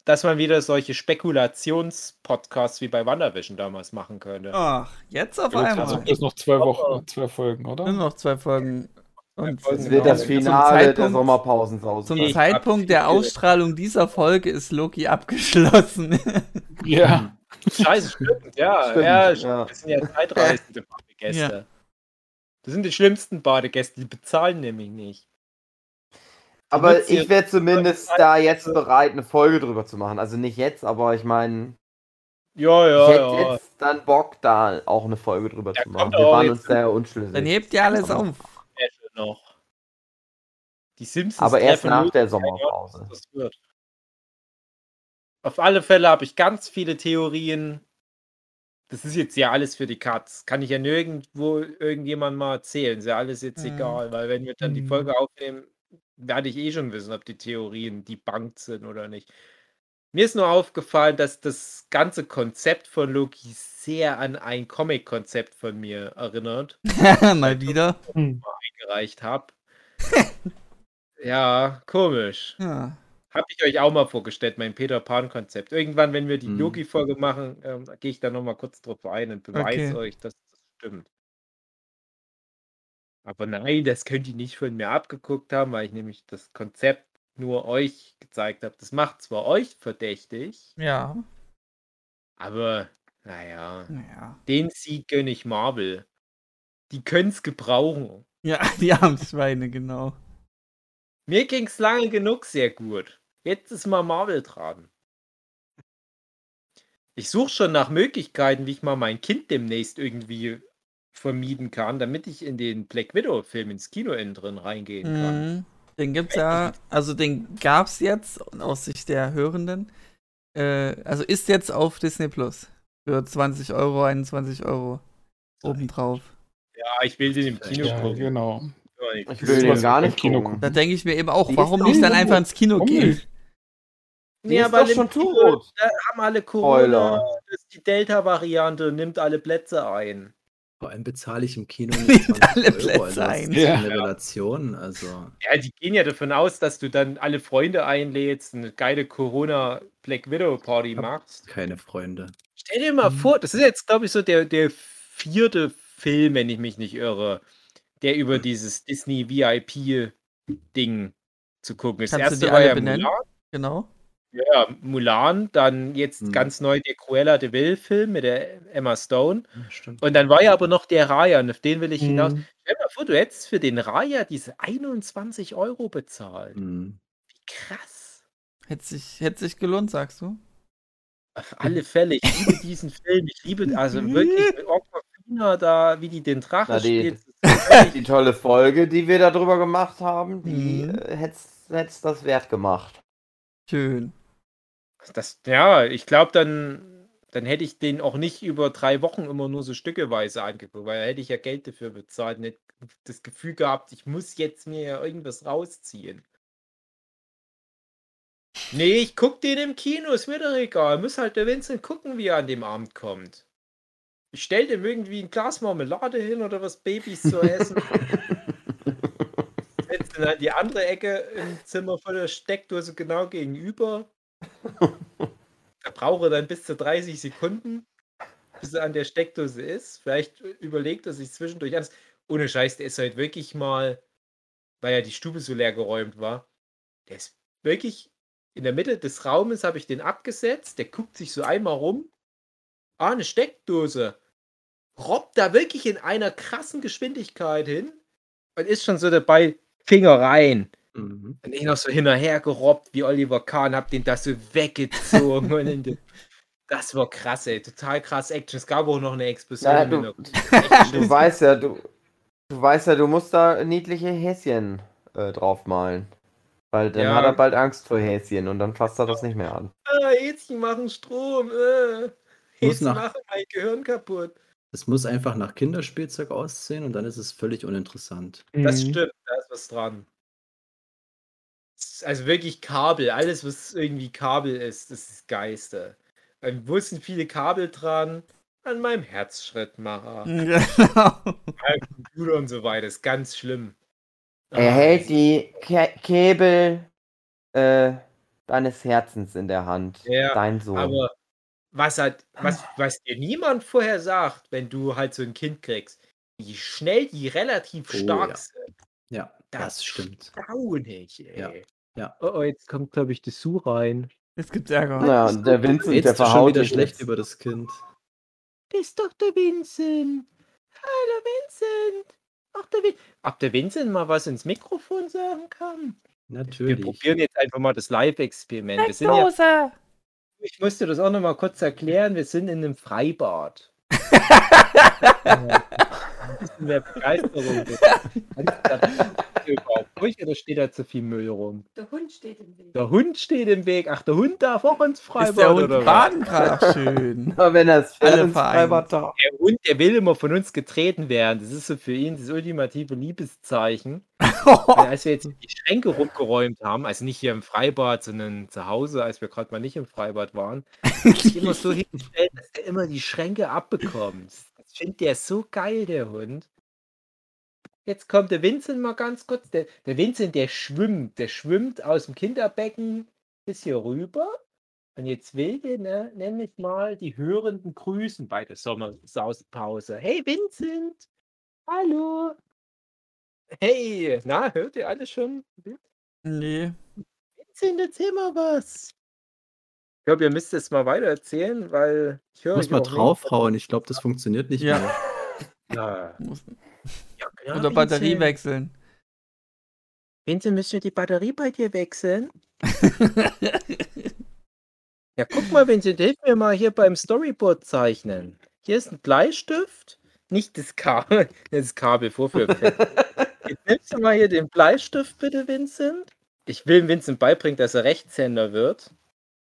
dass man wieder solche Spekulationspodcasts wie bei WandaVision damals machen könnte. Ach, jetzt auf Also einmal. bis noch zwei Wochen, zwei Folgen, oder? Nur noch zwei Folgen. Und Das wird das Finale der Sommerpausensause. zum Zeitpunkt der Ausstrahlung dieser Folge ist Loki abgeschlossen. Ja. Scheiße, stimmt, ja. Stimmt, ja, ja. Das sind ja zeitreisende Badegäste. Das sind die schlimmsten Badegäste, die bezahlen nämlich nicht. Aber ich wäre zumindest da jetzt bereit, eine Folge drüber zu machen. Also nicht jetzt, aber ich meine, Ja, ich ja, hätte ja. jetzt dann Bock, da auch eine Folge drüber Ja, zu machen. Wir waren uns sehr unschlüssig. Dann hebt ihr alles auf. Noch. Die Simpsons aber erst nach der Sommerpause. Auf alle Fälle habe ich ganz viele Theorien. Das ist jetzt ja alles für die Katz. Kann ich ja nirgendwo irgendjemand mal erzählen. Ist ja alles jetzt Mhm. egal, weil wenn wir dann die Mhm. Folge aufnehmen, werde ich eh schon wissen, ob die Theorien debunked sind oder nicht. Mir ist nur aufgefallen, dass das ganze Konzept von Loki sehr an ein Comic-Konzept von mir erinnert, Mal wieder. gereicht habe. ja, komisch. Ja. Habe ich euch auch mal vorgestellt, mein Peter Pan-Konzept. Irgendwann, wenn wir die Mhm. Loki-Folge machen, ähm, gehe ich da nochmal kurz drauf ein und beweise Okay. euch, dass das stimmt. Aber nein, das könnt ihr nicht von mir abgeguckt haben, weil ich nämlich das Konzept nur euch gezeigt habe. Das macht zwar euch verdächtig, Ja. aber naja, Ja. den Sieg gönne ich Marvel. Die können es gebrauchen. Ja, die armen Schweine, genau. Mir ging es lange genug sehr gut. Jetzt ist mal Marvel dran. Ich suche schon nach Möglichkeiten, wie ich mal mein Kind demnächst irgendwie vermieden kann, damit ich in den Black Widow-Film ins Kino innen drin reingehen kann. Mhm. Den gibt's ja, also den gab's jetzt aus Sicht der Hörenden. Äh, also ist jetzt auf Disney Plus. Für 20 Euro, 21 Euro obendrauf. Ja, ich will den im Kino Ja, gucken. genau. Ich will ist den gar nicht Kino gucken. Da denke ich mir eben auch, Die ist warum nicht dann einfach ins Kino Warum gehen? nicht? Die Nee, ist aber doch schon Kino, tot. Da haben alle Corona, Spoiler. das ist die Delta-Variante, nimmt alle Plätze ein. Vor allem bezahle ich im Kino Nicht nicht 20 alle Euro. Plätze Also das ein. ist Ja. eine Relation. Also Ja, die gehen ja davon aus, dass du dann alle Freunde einlädst, eine geile Corona Black Widow Party machst. keine Freunde. Stell dir mal Mhm. vor, das ist jetzt, glaube ich, so der, der vierte Film, wenn ich mich nicht irre, der über dieses Disney VIP-Ding zu gucken ist. Das Kannst du erste die war alle ja benennen? Mulan. Genau. Ja, Mulan, dann jetzt Mhm. ganz neu der Cruella de Vil-Film mit der Emma Stone. Ja, stimmt. Und dann war ja aber noch der Raya, und auf den will ich hinaus. Mhm. Stell dir mal vor, du hättest für den Raya diese 21 Euro bezahlt. Mhm. Wie krass. Hätte sich, hätte sich gelohnt, sagst du? Auf alle Fälle, ich liebe diesen Film. Ich liebe, also wirklich Aquafina da, wie die den Drache Na, die- spielt. Die tolle Folge, die wir darüber gemacht haben, die Mhm. äh, hätt's hätt's das wert gemacht. Schön. Das, ja, ich glaube, dann, dann hätte ich den auch nicht über drei Wochen immer nur so stückeweise angeguckt, weil da hätte ich ja Geld dafür bezahlt, nicht das Gefühl gehabt, ich muss jetzt mir ja irgendwas rausziehen. Nee, ich guck den im Kino, ist mir doch egal. Muss halt der Vincent gucken, wie er an dem Abend kommt. Ich stell dem irgendwie ein Glas Marmelade hin oder was Babys zu essen. Setz ihn an die andere Ecke im Zimmer von der Steckdose genau gegenüber. Da braucht er dann bis zu 30 Sekunden, bis er an der Steckdose ist. Vielleicht überlegt er sich zwischendurch an. Ohne Scheiß, der ist halt wirklich mal, weil ja die Stube so leer geräumt war, der ist wirklich in der Mitte des Raumes, habe ich den abgesetzt. Der guckt sich so einmal rum. Ah, eine Steckdose. Robbt da wirklich in einer krassen Geschwindigkeit hin und ist schon so dabei, Finger rein. Mhm. Und ich noch so hinterher gerobbt wie Oliver Kahn, hab den das so weggezogen. das war krass, ey. Total krass Action. Es gab auch noch eine Explosion. Ja, du, du weißt ja, du, du weißt ja, du musst da niedliche Häschen äh, draufmalen. Weil dann Ja. hat er bald Angst vor Häschen und dann fasst er das nicht mehr an. Ah, Häschen machen Strom. Äh. Häschen nach- machen mein Gehirn kaputt. Es muss einfach nach Kinderspielzeug aussehen und dann ist es völlig uninteressant. Das Mhm. stimmt, da ist was dran. Also wirklich Kabel, alles, was irgendwie Kabel ist, das ist Geister. Ähm, Wo sind viele Kabel dran? An meinem Herzschrittmacher, Genau. meinem Computer und so weiter. ist ganz schlimm. Er Ah, hält die Kä Käbel äh, deines Herzens in der Hand. Ja, Dein Sohn. Aber was hat, was, was dir niemand vorher sagt, wenn du halt so ein Kind kriegst, wie schnell die relativ Oh, stark ja. sind. Ja, Das, das stimmt. Erstaunlich, ey. Ja, ja. Oh, oh, jetzt kommt, glaube ich, das Su rein. Jetzt gibt's Ärger. ja, und der Vincent, der du schon verhaut wieder schlecht jetzt. über das Kind? Das ist doch der Vincent. Hallo Vincent. Ach, der, Vin Ob der Vincent mal was ins Mikrofon sagen kann? Wir Natürlich. probieren jetzt einfach mal das Live-Experiment. Wir sind ja! Ich musste das auch noch mal kurz erklären. Wir sind in einem Freibad. Ein bisschen mehr Begeisterung. überhaupt ruhig oder steht da zu viel Müll rum? Der Hund steht im Weg. Der Hund steht im Weg. Ach, der Hund darf auch ins Freibad, Ist der Hund oder baden gerade? Schön. Aber wenn er Alle ins. Freibad taucht. Der Hund, der will immer von uns getreten werden. Das ist so für ihn das ultimative Liebeszeichen. Als wir jetzt die Schränke rumgeräumt haben, also nicht hier im Freibad, sondern zu Hause, als wir gerade mal nicht im Freibad waren, immer so hingestellt, dass der immer die Schränke abbekommt. Das findet der so geil, der Hund. Jetzt kommt der Vincent mal ganz kurz. Der, der Vincent, der schwimmt. Der schwimmt aus dem Kinderbecken bis hier rüber. Und jetzt will der ne, nämlich mal die Hörenden grüßen bei der Sommersauspause. Hey Vincent! Hallo! Hey! Na, hört ihr alle schon? Nee. Vincent, erzähl mal was! Ich glaube, ihr müsst es mal weiter erzählen, weil ich höre Muss mal draufhauen. Ich glaube, das funktioniert nicht Ja. mehr. Ja. Muss, Ja, klar, oder Batterie Vincent. wechseln. Vincent, müssen wir die Batterie bei dir wechseln? Ja, guck mal, Vincent, hilf mir mal hier beim Storyboard zeichnen. Hier ist ein Bleistift, nicht das Kabel, das Kabel vorführen. Jetzt nimmst du mal hier den Bleistift, bitte, Vincent. Ich will Vincent beibringen, dass er Rechtshänder wird.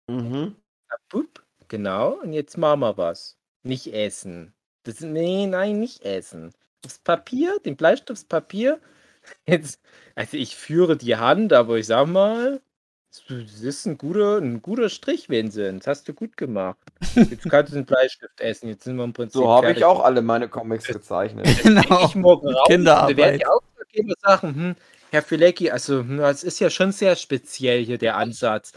Mhm. Ja, bup, genau, und jetzt machen wir was. Nicht essen. Das, nee, nein, nicht essen. Das Papier, den Bleistiftspapier. Jetzt, also ich führe die Hand, aber ich sag mal, das ist ein guter, ein guter Strich, Vincent. Das hast du gut gemacht. Jetzt kannst du den Bleistift essen. Jetzt sind wir im Prinzip So habe ich auch alle meine Comics gezeichnet. genau. ich morgen raus. Kinderarbeit. Da werden die Auftraggeber sagen, hm, Herr Filecki, also hm, das ist ja schon sehr speziell hier der Ansatz.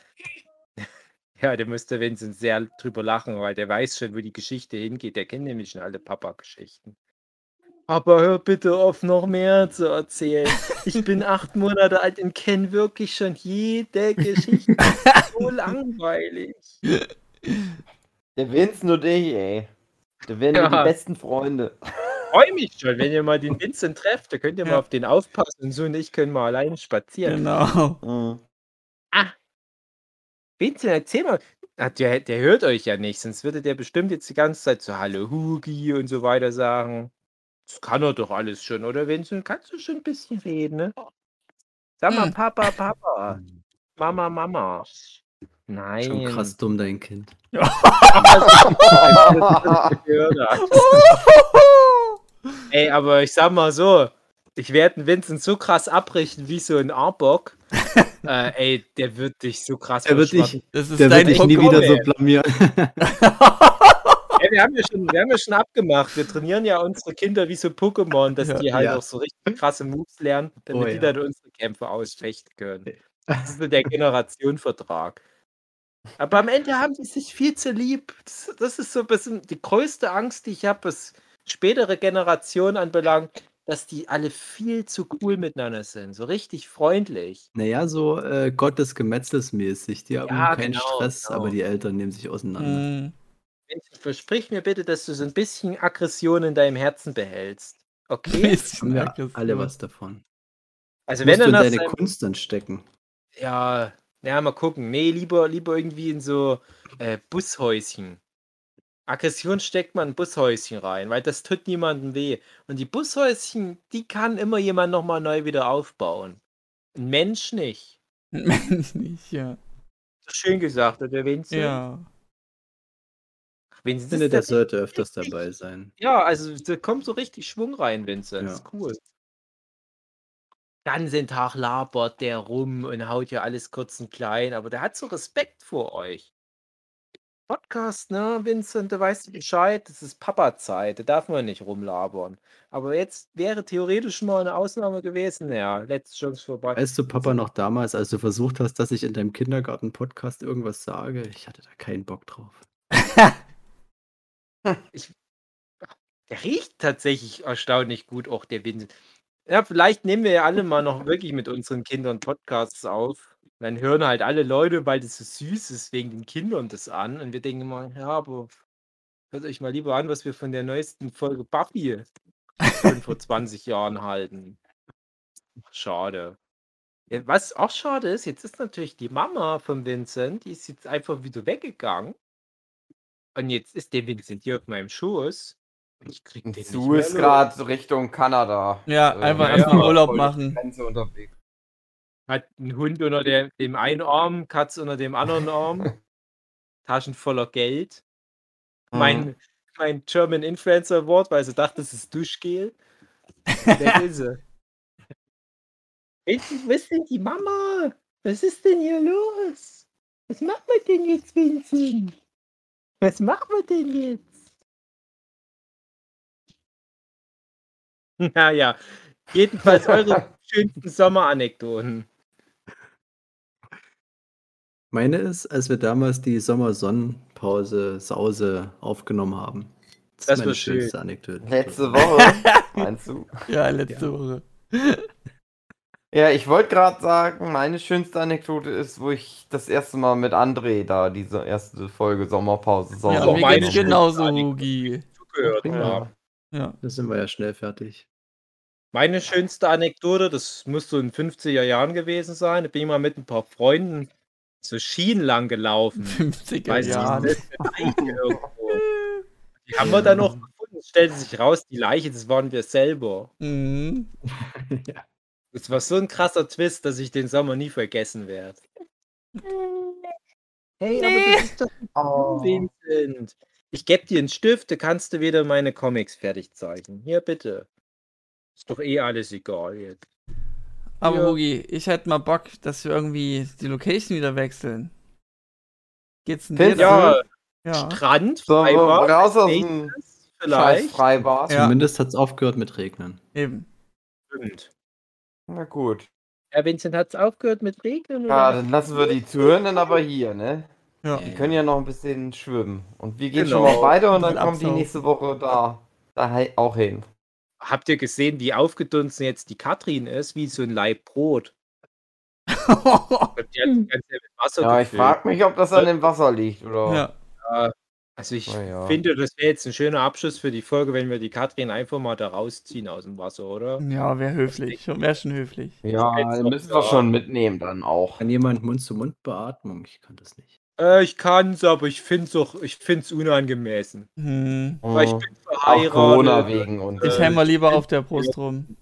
Ja, der müsste Vincent sehr drüber lachen, weil der weiß schon, wo die Geschichte hingeht. Der kennt nämlich schon alle Papa-Geschichten. Aber hör bitte auf, noch mehr zu erzählen. Ich bin acht Monate alt und kenne wirklich schon jede Geschichte. so langweilig. Der Vincent und ich, ey. Da werden wir Ja. die besten Freunde. Freue mich schon, wenn ihr mal den Vincent trefft. Da könnt ihr mal Ja. auf den aufpassen und so und ich können mal alleine spazieren. Genau. Mhm. Vincent, erzähl mal. Ah, Der, der hört euch ja nicht, sonst würde der bestimmt jetzt die ganze Zeit so Hallo Hugi und so weiter sagen. Das kann er doch alles schon, oder Vincent? Kannst du schon ein bisschen reden, ne? Sag mal, Hm. Papa, Papa. Mama, Mama. Nein. Schon krass dumm, dein Kind. Ey, aber ich sag mal so, Ich werde Vincent so krass abrichten wie so ein Arbock. äh, ey, der wird dich so krass Der wird dich, Das ist der dein wird dich nie wieder so blamieren. Ey, wir, haben ja schon, wir haben ja schon abgemacht. Wir trainieren ja unsere Kinder wie so Pokémon, dass Ja. die halt Ja. auch so richtig krasse Moves lernen, damit Oh die ja. dann unsere Kämpfe ausfechten können. Das ist so der Generationenvertrag. Aber am Ende haben die sich viel zu lieb. Das, das ist so ein bisschen die größte Angst, die ich habe, was spätere Generationen anbelangt, dass die alle viel zu cool miteinander sind. So richtig freundlich. Naja, so äh, Gottesgemetzelsmäßig. Die haben Ja, keinen genau, Stress, genau. aber die Eltern nehmen sich auseinander. Vincent, Versprich mir bitte, dass du so ein bisschen Aggression in deinem Herzen behältst. Okay? Haben wir Aggression. alle was davon. Also Musst wenn du in deine seinem- Kunst dann stecken. Ja, ja, mal gucken. Nee, lieber, lieber irgendwie in so äh, Bushäuschen. Aggression steckt man in Bushäuschen rein, weil das tut niemandem weh. Und die Bushäuschen, die kann immer jemand nochmal neu wieder aufbauen. Ein Mensch nicht. Mensch nicht, ja. Schön gesagt, oder Vincent? Ja. Vincent Ich finde, der sollte öfters richtig- dabei sein. Ja, also da kommt so richtig Schwung rein, Vincent. Ja. Ist cool. Ganzen Tag labert der rum und haut ja alles kurz und klein, aber der hat so Respekt vor euch. Podcast, ne, Vincent, du weißt Bescheid, das ist Papa-Zeit, da darf man nicht rumlabern. Aber jetzt wäre theoretisch mal eine Ausnahme gewesen, ja, letzte Chance vorbei. Weißt du, Papa, noch damals, als du versucht hast, dass ich in deinem Kindergarten-Podcast irgendwas sage? Ich hatte da keinen Bock drauf. Der riecht tatsächlich erstaunlich gut, auch der Vincent. Ja, vielleicht nehmen wir ja alle mal noch wirklich mit unseren Kindern Podcasts auf. Dann hören halt alle Leute, weil das so süß ist, wegen den Kindern das an. Und wir denken mal, ja, aber hört euch mal lieber an, was wir von der neuesten Folge Buffy von vor 20 Jahren halten. Schade. Ja, was auch schade ist, jetzt ist natürlich die Mama von Vincent, die ist jetzt einfach wieder weggegangen. Und jetzt ist der Vincent hier auf meinem Schoß. Ich krieg den mehr ist gerade so Richtung Kanada. Ja, Äh, einfach ja, erstmal ja, Urlaub machen. Hat einen Hund unter der, dem einen Arm, Katz unter dem anderen Arm, Taschen voller Geld. Mhm. Mein, mein German Influencer Award, weil sie dachte, das ist Duschgel. Der will sie. Ist denn die Mama? Was ist denn hier los? Was machen wir denn jetzt, Vincent? Was machen wir denn jetzt? Naja, jedenfalls eure schönsten Sommeranekdoten. Meine ist, als wir damals die Sommersonnenpause Sause aufgenommen haben. Das, Das ist meine war schön. schönste Anekdote. Letzte Woche, meinst du? Ja, letzte Woche. Ja, ich wollte gerade sagen, meine schönste Anekdote ist, wo ich das erste Mal mit André da diese erste Folge Sommerpause Sommer Ja, mir meine geht's schönste genauso. Hugi. Zugehört Ja. Ja. Da sind wir ja schnell fertig. Meine schönste Anekdote, das muss so in 50er Jahren gewesen sein. Da bin ich mal mit ein paar Freunden so Schienen lang gelaufen. 50er Weißt du, Jahren. das ist eine Leiche irgendwo. Die haben wir dann noch gefunden. Es stellte sich raus, die Leiche, das waren wir selber. Mhm. ja. Das war so ein krasser Twist, dass ich den Sommer nie vergessen werde. Hey, aber das ist doch Oh. Vincent. Ich gebe dir einen Stift, da kannst du wieder meine Comics fertig zeichnen. Hier, bitte. Ist doch eh alles egal jetzt. Aber Ja. Hugi, ich hätte mal Bock, dass wir irgendwie die Location wieder wechseln. Geht's denn da? Ja, Ja. Strand, So, Freibad, raus aus dem vielleicht. Freibad. Ja. Zumindest hat es aufgehört mit Regnen. Eben. Stimmt. Na gut. Herr Vincent, hat es aufgehört mit Regnen? Ja, dann lassen wir die Zuhörenden aber hier, ne? Ja. Die können ja noch ein bisschen schwimmen. Und wir gehen Genau. schon mal weiter und dann kommen die nächste Woche da, da auch hin. Habt ihr gesehen, wie aufgedunsen jetzt die Katrin ist? Wie so ein Laib Brot. Die hat das Ganze mit Wasser Ja, ich frage mich, ob das an dem Wasser liegt, oder? ja. Also ich ja. finde, das wäre jetzt ein schöner Abschluss für die Folge, wenn wir die Katrin einfach mal da rausziehen aus dem Wasser, oder? Ja, wäre höflich. Wäre schon höflich. Ja, müssen wir schon mitnehmen dann auch. Kann jemand Mund-zu-Mund-Beatmung? Ich kann das nicht. Äh, ich kann's, aber ich find's auch, ich find's unangemessen. Hm. Weil ich Mhm. bin Auch verheiratet. Corona wegen und Ich Äh, hämmer lieber auf der Brust rum.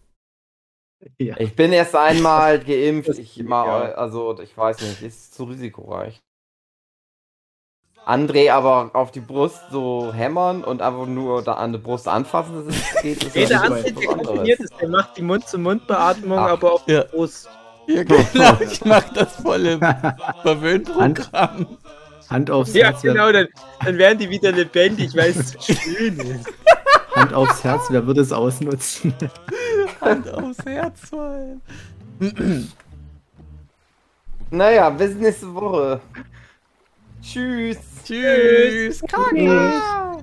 Ja. Ich bin erst einmal geimpft. Das- Ich mal, also ich weiß nicht, ist zu risikoreich. André aber auf die Brust so hämmern und einfach nur da an der Brust anfassen, das ist, geht, ist Nee, der was andere, der kombiniert es, der macht die Mund-zu-Mund-Beatmung, aber auf Ja. die Brust. Ja, genau, ich mach das voll im Verwöhnprogramm. Hand aufs Ja, Herz, wer, genau, dann, dann werden die wieder lebendig, weil es so schön ist. Hand aufs Herz, wer würde es ausnutzen? Hand aufs Herz fallen. Naja, bis nächste Woche. Tschüss. Tschüss. Kaka.